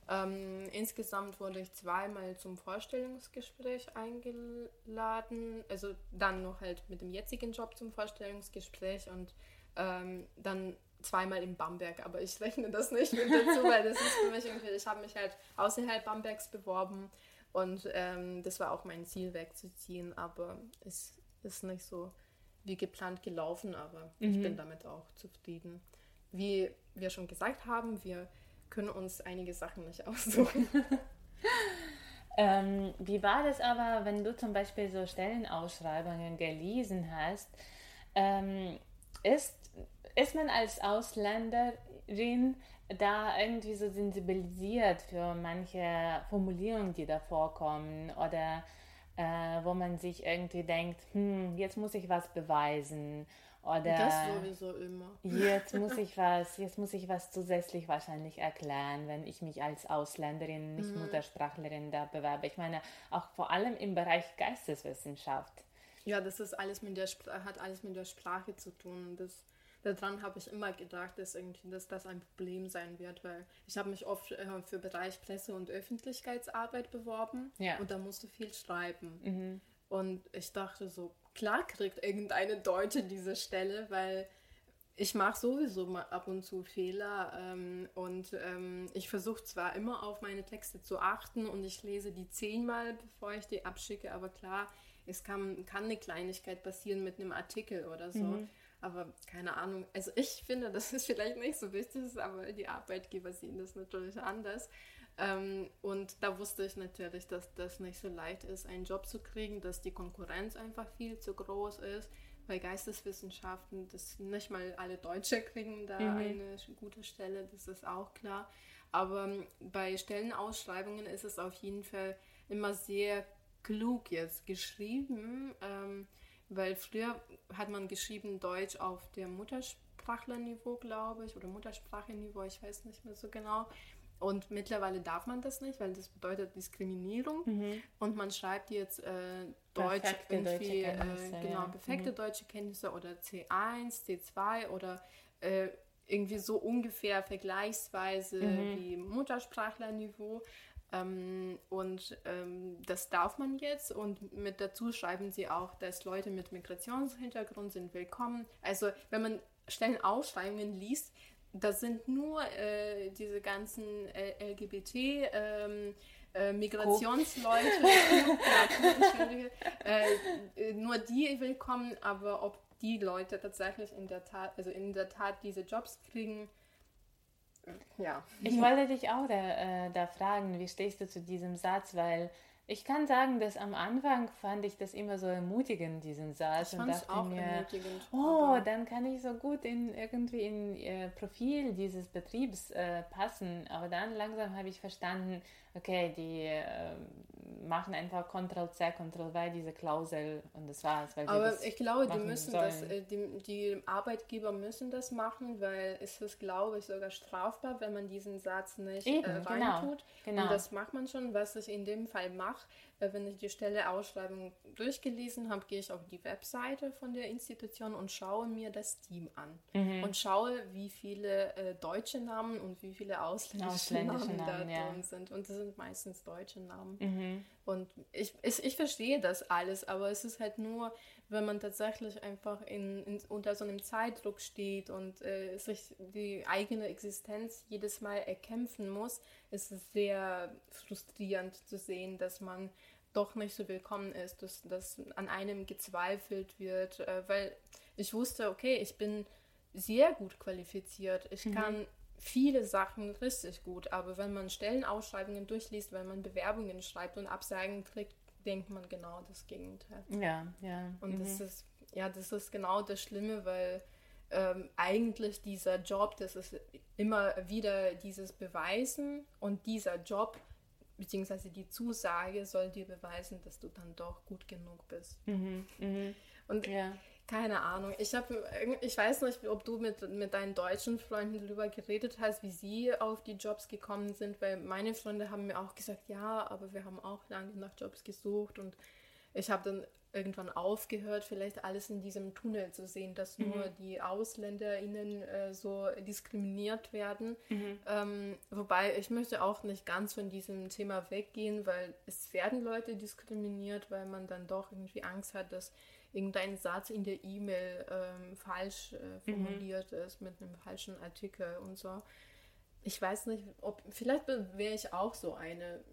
C: Ähm, insgesamt wurde ich zweimal zum Vorstellungsgespräch eingeladen, also dann noch halt mit dem jetzigen Job zum Vorstellungsgespräch und ähm, dann zweimal in Bamberg, aber ich rechne das nicht mit dazu, weil das ist für mich irgendwie, ich habe mich halt außerhalb Bambergs beworben und ähm, das war auch mein Ziel wegzuziehen, aber es ist nicht so wie geplant gelaufen, aber ich bin damit auch zufrieden. Wie wir schon gesagt haben, wir können uns einige Sachen nicht aussuchen.
A: Ähm, wie war das aber, wenn du zum Beispiel so Stellenausschreibungen gelesen hast? Ähm, ist, ist man als Ausländerin da irgendwie so sensibilisiert für manche Formulierungen, die da vorkommen oder äh, wo man sich irgendwie denkt, hm, jetzt muss ich was beweisen oder
C: das sowieso immer.
A: Jetzt muss ich was, jetzt muss ich was zusätzlich wahrscheinlich erklären, wenn ich mich als Ausländerin, nicht mhm. Muttersprachlerin da bewerbe. Ich meine, auch vor allem im Bereich Geisteswissenschaft.
C: Ja, das ist alles mit der hat alles mit der Sprache zu tun. Das, daran habe ich immer gedacht, dass, irgendwie, dass das ein Problem sein wird, weil ich habe mich oft äh, für Bereich Presse- und Öffentlichkeitsarbeit beworben ja. und da musste viel schreiben. Mhm. Und ich dachte so, klar kriegt irgendeine Deutsche diese Stelle, weil ich mache sowieso mal ab und zu Fehler ähm, und ähm, ich versuche zwar immer auf meine Texte zu achten und ich lese die zehnmal, bevor ich die abschicke, aber klar, es kann, kann eine Kleinigkeit passieren mit einem Artikel oder so. Mhm. Aber keine Ahnung. Also ich finde, das ist vielleicht nicht so wichtig, aber die Arbeitgeber sehen das natürlich anders. Ähm, und da wusste ich natürlich, dass das nicht so leicht ist, einen Job zu kriegen, dass die Konkurrenz einfach viel zu groß ist. Bei Geisteswissenschaften, dass nicht mal alle Deutsche kriegen da mhm. eine gute Stelle, das ist auch klar. Aber ähm, bei Stellenausschreibungen ist es auf jeden Fall immer sehr klug jetzt geschrieben, ähm, weil früher hat man geschrieben Deutsch auf der Muttersprachlerniveau, glaube ich, oder Muttersprachenniveau, ich weiß nicht mehr so genau. Und mittlerweile darf man das nicht, weil das bedeutet Diskriminierung. Mhm. Und man schreibt jetzt äh, Deutsch perfekte irgendwie, deutsche äh, genau, ja. perfekte mhm. deutsche Kenntnisse oder C1, C2 oder äh, irgendwie so ungefähr vergleichsweise mhm. wie Muttersprachlerniveau. Ähm, und ähm, das darf man jetzt. Und mit dazu schreiben sie auch, dass Leute mit Migrationshintergrund sind willkommen. Also wenn man Stellenausschreibungen liest, das sind nur äh, diese ganzen äh, LGBT ähm, äh, Migrationsleute, äh, nur die willkommen, aber ob die Leute tatsächlich in der Tat, also in der Tat diese Jobs kriegen, ja.
A: Ich wollte dich auch da, äh, da fragen, wie stehst du zu diesem Satz, weil ich kann sagen, dass am Anfang fand ich das immer so ermutigend, diesen Satz. Ich und dachte auch mir, ermutigend. Oh, dann kann ich so gut in irgendwie in äh, Profil dieses Betriebs äh, passen. Aber dann langsam habe ich verstanden, okay, die äh, machen einfach Ctrl-C, Ctrl-V, diese Klausel und das war's.
C: Weil Aber ich glaube, die müssen sollen. das, äh, die, die Arbeitgeber müssen das machen, weil es ist, glaube ich, sogar strafbar, wenn man diesen Satz nicht Eben, äh, genau, reintut. Genau, genau. Und das macht man schon, was ich in dem Fall mache wenn ich die Stelle Ausschreibung durchgelesen habe, gehe ich auf die Webseite von der Institution und schaue mir das Team an mhm. und schaue, wie viele äh, deutsche Namen und wie viele ausländische, ausländische Namen, Namen, da ja. drin sind. Und das sind meistens deutsche Namen. Mhm. Und ich, ich, ich verstehe das alles, aber es ist halt nur, wenn man tatsächlich einfach in, in unter so einem Zeitdruck steht und äh, sich die eigene Existenz jedes Mal erkämpfen muss, ist es sehr frustrierend zu sehen, dass man doch nicht so willkommen ist, dass, dass an einem gezweifelt wird, äh, weil ich wusste, okay, ich bin sehr gut qualifiziert, ich mhm. kann viele Sachen richtig gut, aber wenn man Stellenausschreibungen durchliest, wenn man Bewerbungen schreibt und Absagen kriegt, denkt man genau das Gegenteil.
A: Ja, ja.
C: Und mhm. das ist, ja, das ist genau das Schlimme, weil ähm, eigentlich dieser Job, das ist immer wieder dieses Beweisen und dieser Job beziehungsweise die Zusage soll dir beweisen, dass du dann doch gut genug bist. Mhm, mh. Und ja. keine Ahnung, ich habe, ich weiß nicht, ob du mit, mit deinen deutschen Freunden darüber geredet hast, wie sie auf die Jobs gekommen sind, weil meine Freunde haben mir auch gesagt, ja, aber wir haben auch lange nach Jobs gesucht und ich habe dann irgendwann aufgehört, vielleicht alles in diesem Tunnel zu sehen, dass mhm. nur die AusländerInnen äh, so diskriminiert werden. Mhm. Ähm, wobei ich möchte auch nicht ganz von diesem Thema weggehen, weil es werden Leute diskriminiert, weil man dann doch irgendwie Angst hat, dass irgendein Satz in der E-Mail ähm, falsch äh, mhm. formuliert mhm. ist mit einem falschen Artikel und so ich weiß nicht, ob vielleicht wäre ich auch so eine.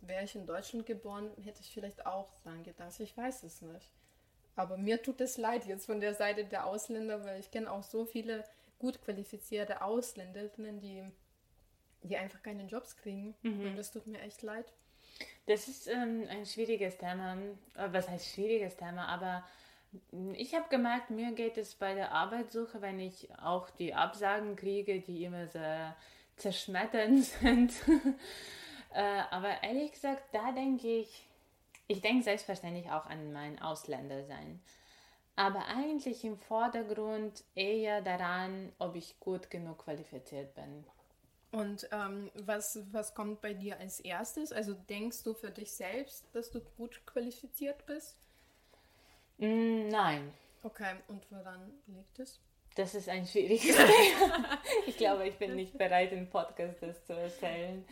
C: Wäre ich in Deutschland geboren, hätte ich vielleicht auch dran gedacht. Ich weiß es nicht. Aber mir tut es leid jetzt von der Seite der Ausländer, weil ich kenne auch so viele gut qualifizierte Ausländerinnen, die, die einfach keine Jobs kriegen. Mhm. Und das tut mir echt leid.
A: Das ist ähm, ein schwieriges Thema. Äh, was heißt schwieriges Thema? Aber Ich habe gemerkt, mir geht es bei der Arbeitssuche, wenn ich auch die Absagen kriege, die immer sehr zerschmetternd sind. äh, aber ehrlich gesagt, da denke ich, ich denke selbstverständlich auch an mein Ausländersein. Aber eigentlich im Vordergrund eher daran, ob ich gut genug qualifiziert bin.
C: Und ähm, was, was kommt bei dir als erstes? Also denkst du für dich selbst, dass du gut qualifiziert bist?
A: Mm, nein.
C: Okay, und woran liegt es?
A: Das ist ein schwieriges Thema. ich glaube, ich bin nicht bereit, im Podcast das zu erzählen.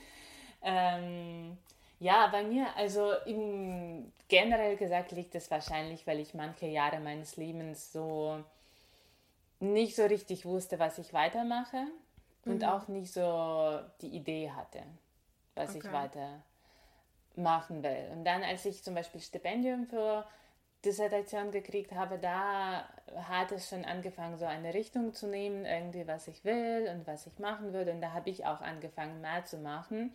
A: Ähm, ja, bei mir, also im, generell gesagt liegt es wahrscheinlich, weil ich manche Jahre meines Lebens so nicht so richtig wusste, was ich weitermache und mhm. auch nicht so die Idee hatte, was okay. ich weiter machen will. Und dann, als ich zum Beispiel Stipendium für Dissertation gekriegt habe, da hat es schon angefangen, so eine Richtung zu nehmen, irgendwie was ich will und was ich machen würde. Und da habe ich auch angefangen, mehr zu machen.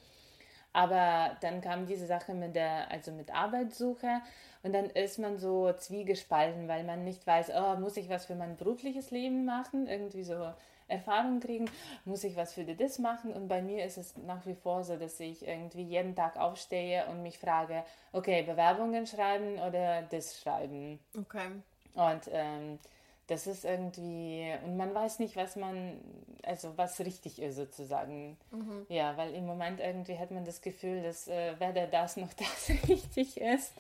A: Aber dann kam diese Sache mit der, also mit Arbeitssuche und dann ist man so zwiegespalten, weil man nicht weiß, oh, muss ich was für mein berufliches Leben machen? Irgendwie so Erfahrung kriegen, muss ich was für das machen. Und bei mir ist es nach wie vor so, dass ich irgendwie jeden Tag aufstehe und mich frage, okay, Bewerbungen schreiben oder das schreiben.
C: Okay.
A: Und ähm, das ist irgendwie, und man weiß nicht, was man, also was richtig ist sozusagen. Mhm. Ja, weil im Moment irgendwie hat man das Gefühl, dass äh, weder das noch das richtig ist.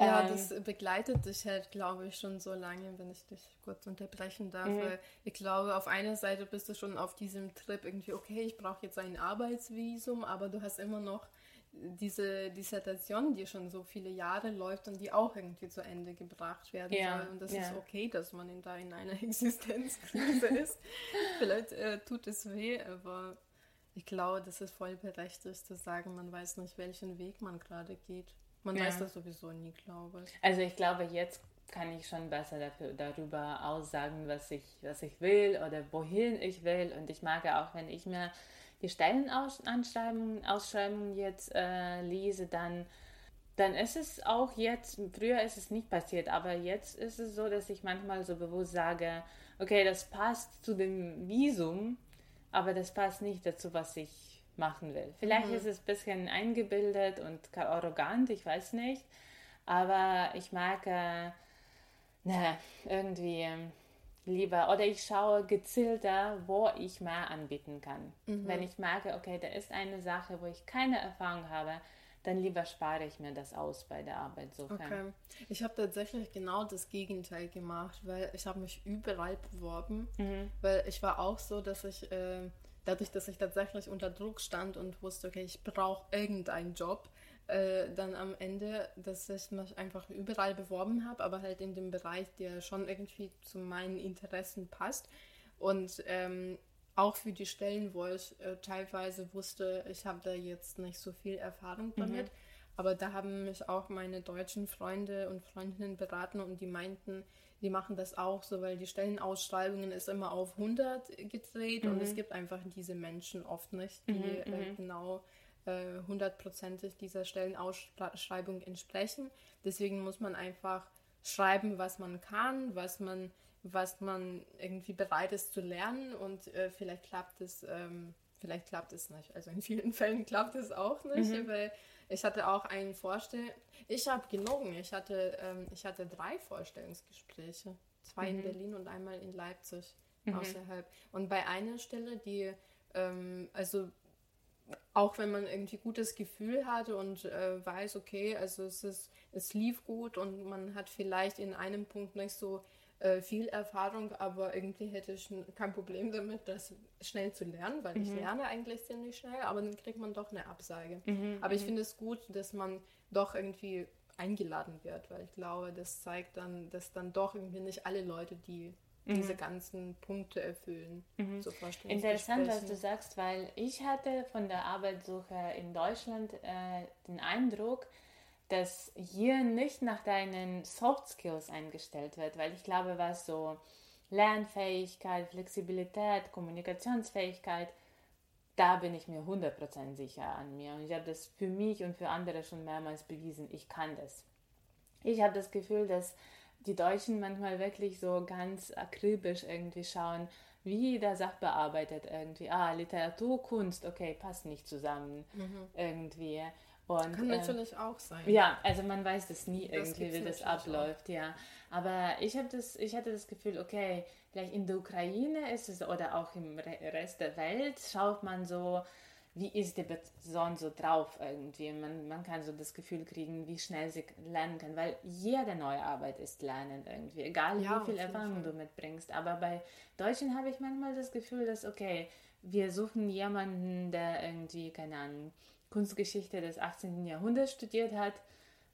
C: Ja, ähm, das begleitet dich halt, glaube ich, schon so lange, wenn ich dich kurz unterbrechen darf. Mhm. Ich glaube, auf einer Seite bist du schon auf diesem Trip irgendwie, okay, ich brauche jetzt ein Arbeitsvisum, aber du hast immer noch diese Dissertation, die schon so viele Jahre läuft und die auch irgendwie zu Ende gebracht werden ja, soll. Und das ja. ist okay, dass man in da in einer Existenzkrise ist. Vielleicht äh, tut es weh, aber ich glaube, das ist voll berechtigt zu sagen, man weiß nicht, welchen Weg man gerade geht. Man ja. weiß das sowieso nie, glaube ich.
A: Also ich glaube, jetzt kann ich schon besser dafür, darüber aussagen, was ich, was ich will oder wohin ich will. Und ich mag ja auch, wenn ich mir die Stellenausschreibungen Ausschreibungen jetzt äh, lese, dann, dann ist es auch jetzt, früher ist es nicht passiert, aber jetzt ist es so, dass ich manchmal so bewusst sage, okay, das passt zu dem Visum, aber das passt nicht dazu, was ich machen will. Vielleicht mhm. ist es ein bisschen eingebildet und arrogant, ich weiß nicht. Aber ich mag äh, ne, irgendwie ähm, lieber oder ich schaue gezielter, wo ich mehr anbieten kann. Mhm. Wenn ich merke, okay, da ist eine Sache, wo ich keine Erfahrung habe, dann lieber spare ich mir das aus bei der Arbeitssuche.
C: Okay. Ich habe tatsächlich genau das Gegenteil gemacht, weil ich habe mich überall beworben, mhm. weil ich war auch so, dass ich äh, dadurch, dass ich tatsächlich unter Druck stand und wusste, okay, ich brauche irgendeinen Job, äh, dann am Ende, dass ich mich einfach überall beworben habe, aber halt in dem Bereich, der schon irgendwie zu meinen Interessen passt. Und ähm, auch für die Stellen, wo ich äh, teilweise wusste, ich habe da jetzt nicht so viel Erfahrung mhm. damit. Mhm. Aber da haben mich auch meine deutschen Freunde und Freundinnen beraten und die meinten, die machen das auch so, weil die Stellenausschreibungen ist immer auf 100 gedreht mhm. und es mhm. gibt einfach diese Menschen oft nicht, die mhm, äh, mhm. genau äh, hundertprozentig dieser Stellenausschreibung entsprechen. Deswegen muss man einfach schreiben, was man kann, was man, was man irgendwie bereit ist zu lernen und äh, vielleicht klappt es, ähm, vielleicht klappt es nicht. Also in vielen Fällen klappt es auch nicht, mhm. weil ich hatte auch einen Vorstell... Ich habe gelogen. Ich hatte, ähm, ich hatte drei Vorstellungsgespräche. Zwei mhm. in Berlin und einmal in Leipzig mhm. außerhalb. Und bei einer Stelle, die, ähm, also auch wenn man irgendwie gutes Gefühl hatte und äh, weiß, okay, also es ist, es lief gut und man hat vielleicht in einem Punkt nicht so äh, viel Erfahrung, aber irgendwie hätte ich kein Problem damit, das schnell zu lernen, weil mhm. ich lerne eigentlich ziemlich schnell, aber dann kriegt man doch eine Absage. Mhm. Aber ich mhm. finde es gut, dass man doch irgendwie eingeladen wird, weil ich glaube, das zeigt dann, dass dann doch irgendwie nicht alle Leute, die mhm. diese ganzen Punkte erfüllen,
A: mhm. so. Interessant, was du sagst, weil ich hatte von der Arbeitssuche in Deutschland äh, den Eindruck, dass hier nicht nach deinen Soft Skills eingestellt wird, weil ich glaube, was so Lernfähigkeit, Flexibilität, Kommunikationsfähigkeit, da bin ich mir 100% sicher an mir. Und ich habe das für mich und für andere schon mehrmals bewiesen, ich kann das. Ich habe das Gefühl, dass die Deutschen manchmal wirklich so ganz akribisch irgendwie schauen, wie der Sachbearbeitet irgendwie. Ah, Literatur, Kunst, okay, passt nicht zusammen
C: Mhm.
A: irgendwie. Und,
C: Kann
A: äh,
C: natürlich auch sein.
A: ja, also man weiß das nie
C: Das
A: irgendwie, wie das
C: natürlich auch.
A: abläuft, ja. Aber ich habe das, ich hatte das Gefühl, okay, vielleicht in der Ukraine ist es oder auch im Re Rest der Welt schaut man so, wie ist die Person so drauf irgendwie. Man, man kann so das Gefühl kriegen, wie schnell sie lernen kann, weil jede neue Arbeit ist Lernen irgendwie, egal
C: Ja,
A: wie viel Erfahrung du mitbringst. Aber bei Deutschen habe ich manchmal das Gefühl, dass, okay, wir suchen jemanden, der irgendwie, keine Ahnung, Kunstgeschichte des 18. Jahrhunderts studiert hat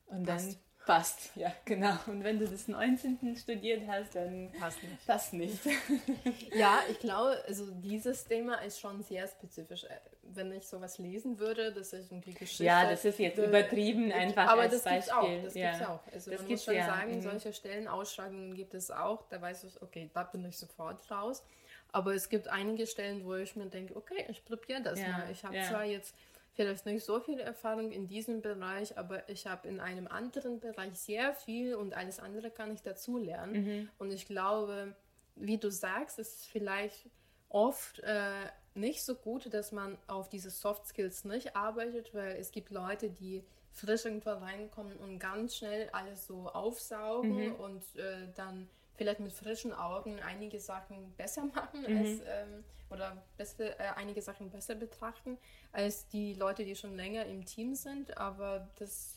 A: und
C: Passt.
A: dann passt. Ja, genau. Und wenn du das 19. studiert hast, dann
C: Passt nicht.
A: passt nicht.
C: Ja, ich glaube, also dieses Thema ist schon sehr spezifisch. Äh, Wenn ich sowas lesen würde, dass ich irgendwie Geschichte.
A: Ja, das ist jetzt übertrieben einfach
C: Aber
A: als
C: das gibt's auch. Das
A: ja.
C: gibt's auch. Also
A: Das
C: man muss schon
A: ja,
C: sagen,
A: mhm.
C: solche Stellenausschreibungen gibt es auch. Da weiß ich, okay, da bin ich sofort raus. Aber es gibt einige Stellen, wo ich mir denke, okay, ich probiere das
A: Ja,
C: mal. Ich habe zwar jetzt vielleicht nicht so viel Erfahrung in diesem Bereich, aber ich habe in einem anderen Bereich sehr viel und alles andere kann ich dazu lernen.
A: Mhm.
C: Und ich glaube, wie du sagst, ist es vielleicht oft äh, nicht so gut, dass man auf diese Soft Skills nicht arbeitet, weil es gibt Leute, die frisch irgendwo reinkommen und ganz schnell alles so aufsaugen und äh, dann vielleicht mit frischen Augen einige Sachen besser machen als, ähm, oder beste, äh, einige Sachen besser betrachten als die Leute, die schon länger im Team sind. Aber das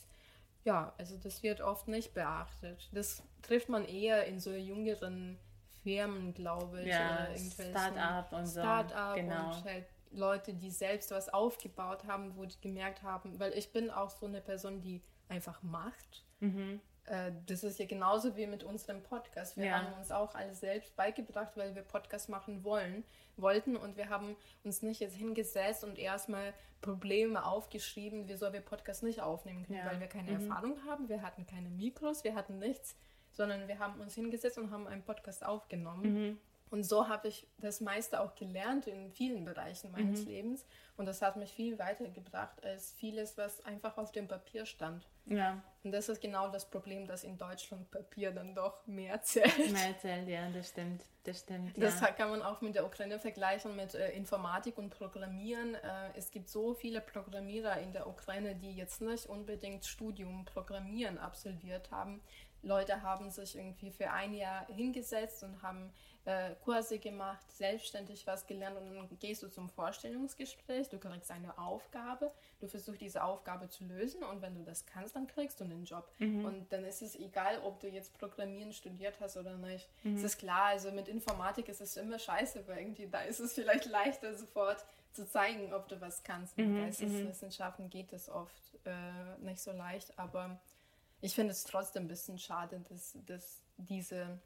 C: ja, also das wird oft nicht beachtet. Das trifft man eher in so jüngeren Firmen, glaube ich.
A: Ja, Start-up und so.
C: Start-up
A: Genau.
C: und halt Leute, die selbst was aufgebaut haben, wo die gemerkt haben, weil ich bin auch so eine Person, die einfach macht.
A: Mhm.
C: Äh, Das ist ja genauso wie mit unserem Podcast. Wir
A: Ja.
C: haben uns auch alles selbst beigebracht, weil wir Podcast machen wollen, wollten und wir haben uns nicht jetzt hingesetzt und erstmal Probleme aufgeschrieben, wieso wir Podcast nicht aufnehmen können,
A: Ja.
C: weil wir keine
A: Mhm.
C: Erfahrung haben, wir hatten keine Mikros, wir hatten nichts, sondern wir haben uns hingesetzt und haben einen Podcast aufgenommen.
A: Mhm.
C: Und so habe ich das meiste auch gelernt in vielen Bereichen meines Lebens. Und das hat mich viel weitergebracht als vieles, was einfach auf dem Papier stand.
A: Ja,
C: Und das ist genau das Problem, dass in Deutschland Papier dann doch mehr zählt.
A: mehr erzählt, ja, das stimmt. Das stimmt.
C: Das
A: ja.
C: kann man auch mit der Ukraine vergleichen, mit äh, Informatik und Programmieren. Äh, es gibt so viele Programmierer in der Ukraine, die jetzt nicht unbedingt Studium Programmieren absolviert haben. Leute haben sich irgendwie für ein Jahr hingesetzt und haben äh, Kurse gemacht, selbstständig was gelernt und dann gehst du zum Vorstellungsgespräch, du kriegst eine Aufgabe, du versuchst diese Aufgabe zu lösen und wenn du das kannst, dann kriegst du einen Job. Und dann ist es egal, ob du jetzt Programmieren studiert hast oder nicht. Es ist klar, also mit Informatik ist es immer scheiße, weil irgendwie da ist es vielleicht leichter sofort zu zeigen, ob du was kannst. Mit Geisteswissenschaften geht es oft äh, nicht so leicht, aber ich finde es trotzdem ein bisschen schade, dass, dass diese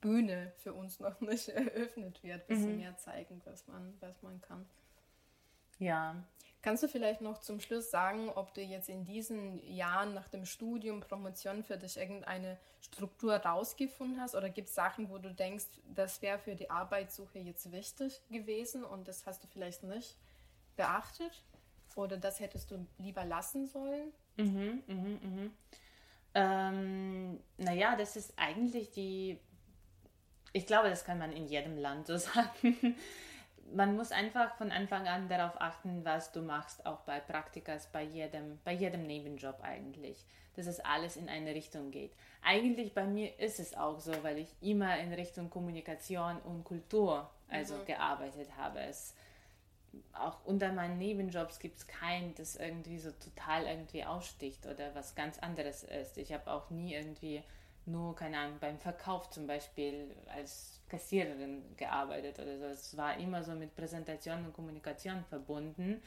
C: Bühne für uns noch nicht eröffnet wird, ein bisschen mehr zeigen, was man, was man kann.
A: ja.
C: Kannst du vielleicht noch zum Schluss sagen, ob du jetzt in diesen Jahren nach dem Studium, Promotion für dich irgendeine Struktur rausgefunden hast? Oder gibt es Sachen, wo du denkst, das wäre für die Arbeitssuche jetzt wichtig gewesen und das hast du vielleicht nicht beachtet? Oder das hättest du lieber lassen sollen?
A: Mhm, mhm, mhm. Ähm, naja, das ist eigentlich die, ich glaube, das kann man in jedem Land so sagen. Man muss einfach von Anfang an darauf achten, was du machst, auch bei Praktikas, bei jedem, bei jedem Nebenjob eigentlich, dass es alles in eine Richtung geht. Eigentlich bei mir ist es auch so, weil ich immer in Richtung Kommunikation und Kultur also gearbeitet habe. Es, auch unter meinen Nebenjobs gibt es keinen, das irgendwie so total irgendwie aussticht oder was ganz anderes ist. Ich habe auch nie irgendwie nur, keine Ahnung, beim Verkauf zum Beispiel als Kassiererin gearbeitet oder so. Es war immer so mit Präsentation und Kommunikation verbunden.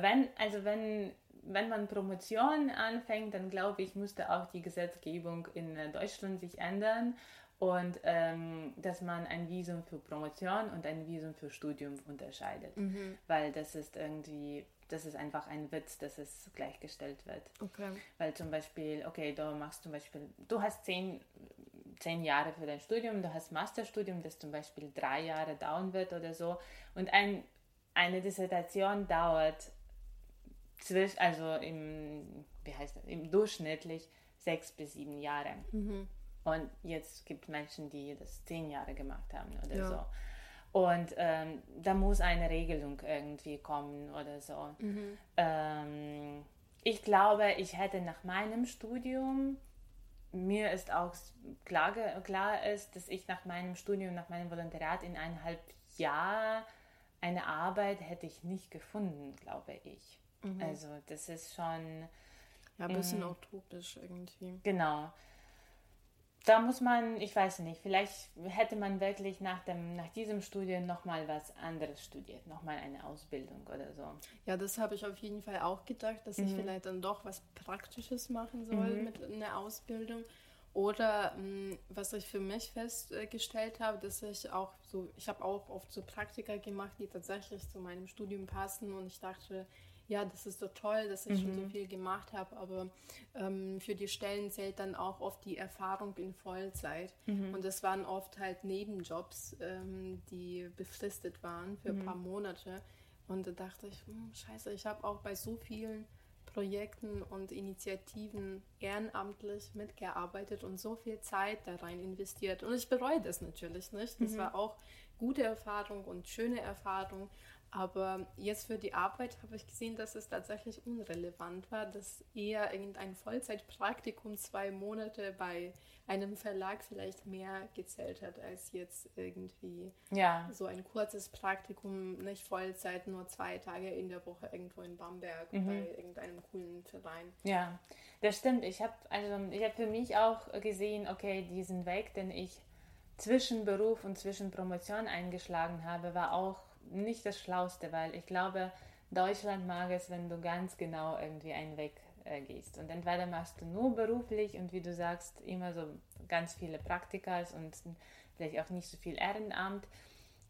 A: Wenn, also wenn, wenn man Promotion anfängt, dann glaube ich, musste auch die Gesetzgebung in äh, Deutschland sich ändern und ähm, dass man ein Visum für Promotion und ein Visum für Studium unterscheidet. Weil das ist irgendwie, das ist einfach ein Witz, dass es gleichgestellt wird.
C: Okay.
A: Weil zum Beispiel, okay, du machst zum Beispiel, du hast zehn, zehn Jahre für dein Studium, du hast Masterstudium, das zum Beispiel drei Jahre dauern wird oder so. Und ein, eine Dissertation dauert zwischen, also im, wie heißt das, im durchschnittlich sechs bis sieben Jahre. Und jetzt gibt es Menschen, die das zehn Jahre gemacht haben oder
C: Ja.
A: so. Und ähm, da muss eine Regelung irgendwie kommen oder so. Ähm, ich glaube, ich hätte nach meinem Studium, mir ist auch klar, klar ist, dass ich nach meinem Studium, nach meinem Volontariat in eineinhalb Jahren eine Arbeit hätte ich nicht gefunden, glaube ich. Also das ist schon,
C: Ja, ein bisschen utopisch irgendwie.
A: genau. Da muss man, ich weiß nicht, vielleicht hätte man wirklich nach, dem, nach diesem Studium nochmal was anderes studiert, nochmal eine Ausbildung oder so.
C: Ja, das habe ich auf jeden Fall auch gedacht, dass ich vielleicht dann doch was Praktisches machen soll mit einer Ausbildung. Oder mh, was ich für mich festgestellt habe, dass ich auch so, ich habe auch oft so Praktika gemacht, die tatsächlich zu meinem Studium passen und ich dachte, ja, das ist so toll, dass ich schon so viel gemacht habe, aber ähm, für die Stellen zählt dann auch oft die Erfahrung in Vollzeit. Und das waren oft halt Nebenjobs, ähm, die befristet waren für ein paar Monate. Und da dachte ich, hm, scheiße, ich habe auch bei so vielen Projekten und Initiativen ehrenamtlich mitgearbeitet und so viel Zeit da rein investiert. Und ich bereue das natürlich nicht. Das war auch gute Erfahrung und schöne Erfahrung. Aber jetzt für die Arbeit habe ich gesehen, dass es tatsächlich unrelevant war, dass eher irgendein Vollzeitpraktikum zwei Monate bei einem Verlag vielleicht mehr gezählt hat als jetzt irgendwie
A: Ja,
C: so ein kurzes Praktikum, nicht Vollzeit, nur zwei Tage in der Woche irgendwo in Bamberg bei irgendeinem coolen Verein.
A: Ja, das stimmt. Ich habe also ich habe für mich auch gesehen, okay, diesen Weg, den ich zwischen Beruf und zwischen Promotion eingeschlagen habe, war auch nicht das Schlauste, weil ich glaube, Deutschland mag es, wenn du ganz genau irgendwie einen Weg äh, gehst. Und entweder machst du nur beruflich und wie du sagst, immer so ganz viele Praktikas und vielleicht auch nicht so viel Ehrenamt,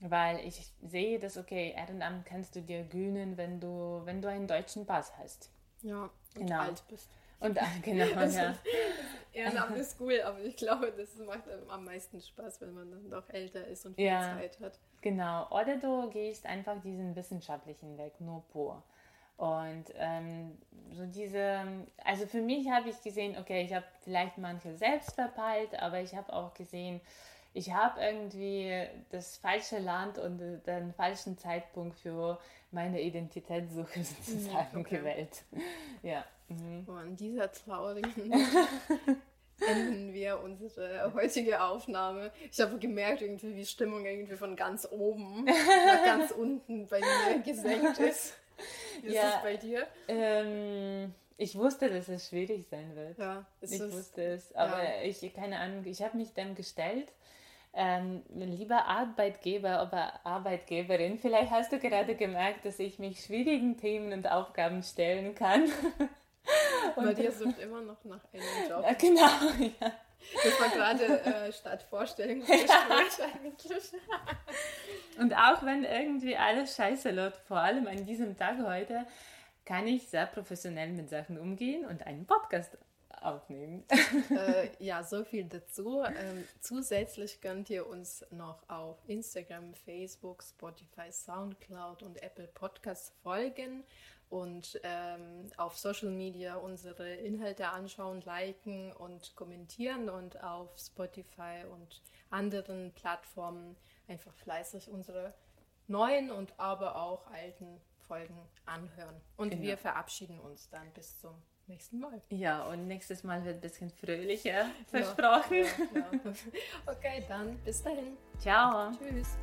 A: weil ich sehe, dass okay, Ehrenamt kannst du dir gönnen, wenn du, wenn du einen deutschen Pass hast.
C: Ja, und
A: Genau.
C: alt bist.
A: Und ah, genau, ja.
C: Ehrenamt ist cool, aber ich glaube, das macht am meisten Spaß, wenn man dann doch älter ist und viel
A: Ja.
C: Zeit hat.
A: Genau, oder du gehst einfach diesen wissenschaftlichen Weg nur pur. Und ähm, so diese, also für mich habe ich gesehen, okay, ich habe vielleicht manche selbst verpeilt, aber ich habe auch gesehen, ich habe irgendwie das falsche Land und äh, den falschen Zeitpunkt für meine Identitätssuche sozusagen
C: okay.
A: gewählt. Ja. Mhm.
C: So, an dieser traurigen enden wir unsere heutige Aufnahme. Ich habe gemerkt, irgendwie, wie Stimmung irgendwie von ganz oben nach ganz unten bei mir gesenkt ist. Wie ist
A: Ja.
C: das bei dir?
A: Ähm, ich wusste, dass es schwierig sein wird.
C: Ja, es
A: Ich
C: ist,
A: wusste es, aber
C: ja.
A: ich, keine Ahnung, ich habe mich dem gestellt. Ähm, lieber Arbeitgeber oder Arbeitgeberin, vielleicht hast du gerade gemerkt, dass ich mich schwierigen Themen und Aufgaben stellen kann.
C: bei dir sucht immer noch nach einem Job.
A: Ja, genau, ja.
C: Das war gerade äh, statt Vorstellungsgespräch eigentlich.
A: Und auch wenn irgendwie alles scheiße läuft, vor allem an diesem Tag heute, kann ich sehr professionell mit Sachen umgehen und einen Podcast aufnehmen.
C: äh, ja, so viel dazu. Ähm, zusätzlich könnt ihr uns noch auf Instagram, Facebook, Spotify, Soundcloud und Apple Podcasts folgen und ähm, auf Social Media unsere Inhalte anschauen, liken und kommentieren und auf Spotify und anderen Plattformen einfach fleißig unsere neuen und aber auch alten Folgen anhören. Und
A: Genau.
C: wir verabschieden uns dann bis zum nächsten Mal.
A: Ja, und nächstes Mal wird ein bisschen fröhlicher, versprochen.
C: Ja, ja. Okay, dann bis dahin.
A: Ciao.
C: Tschüss.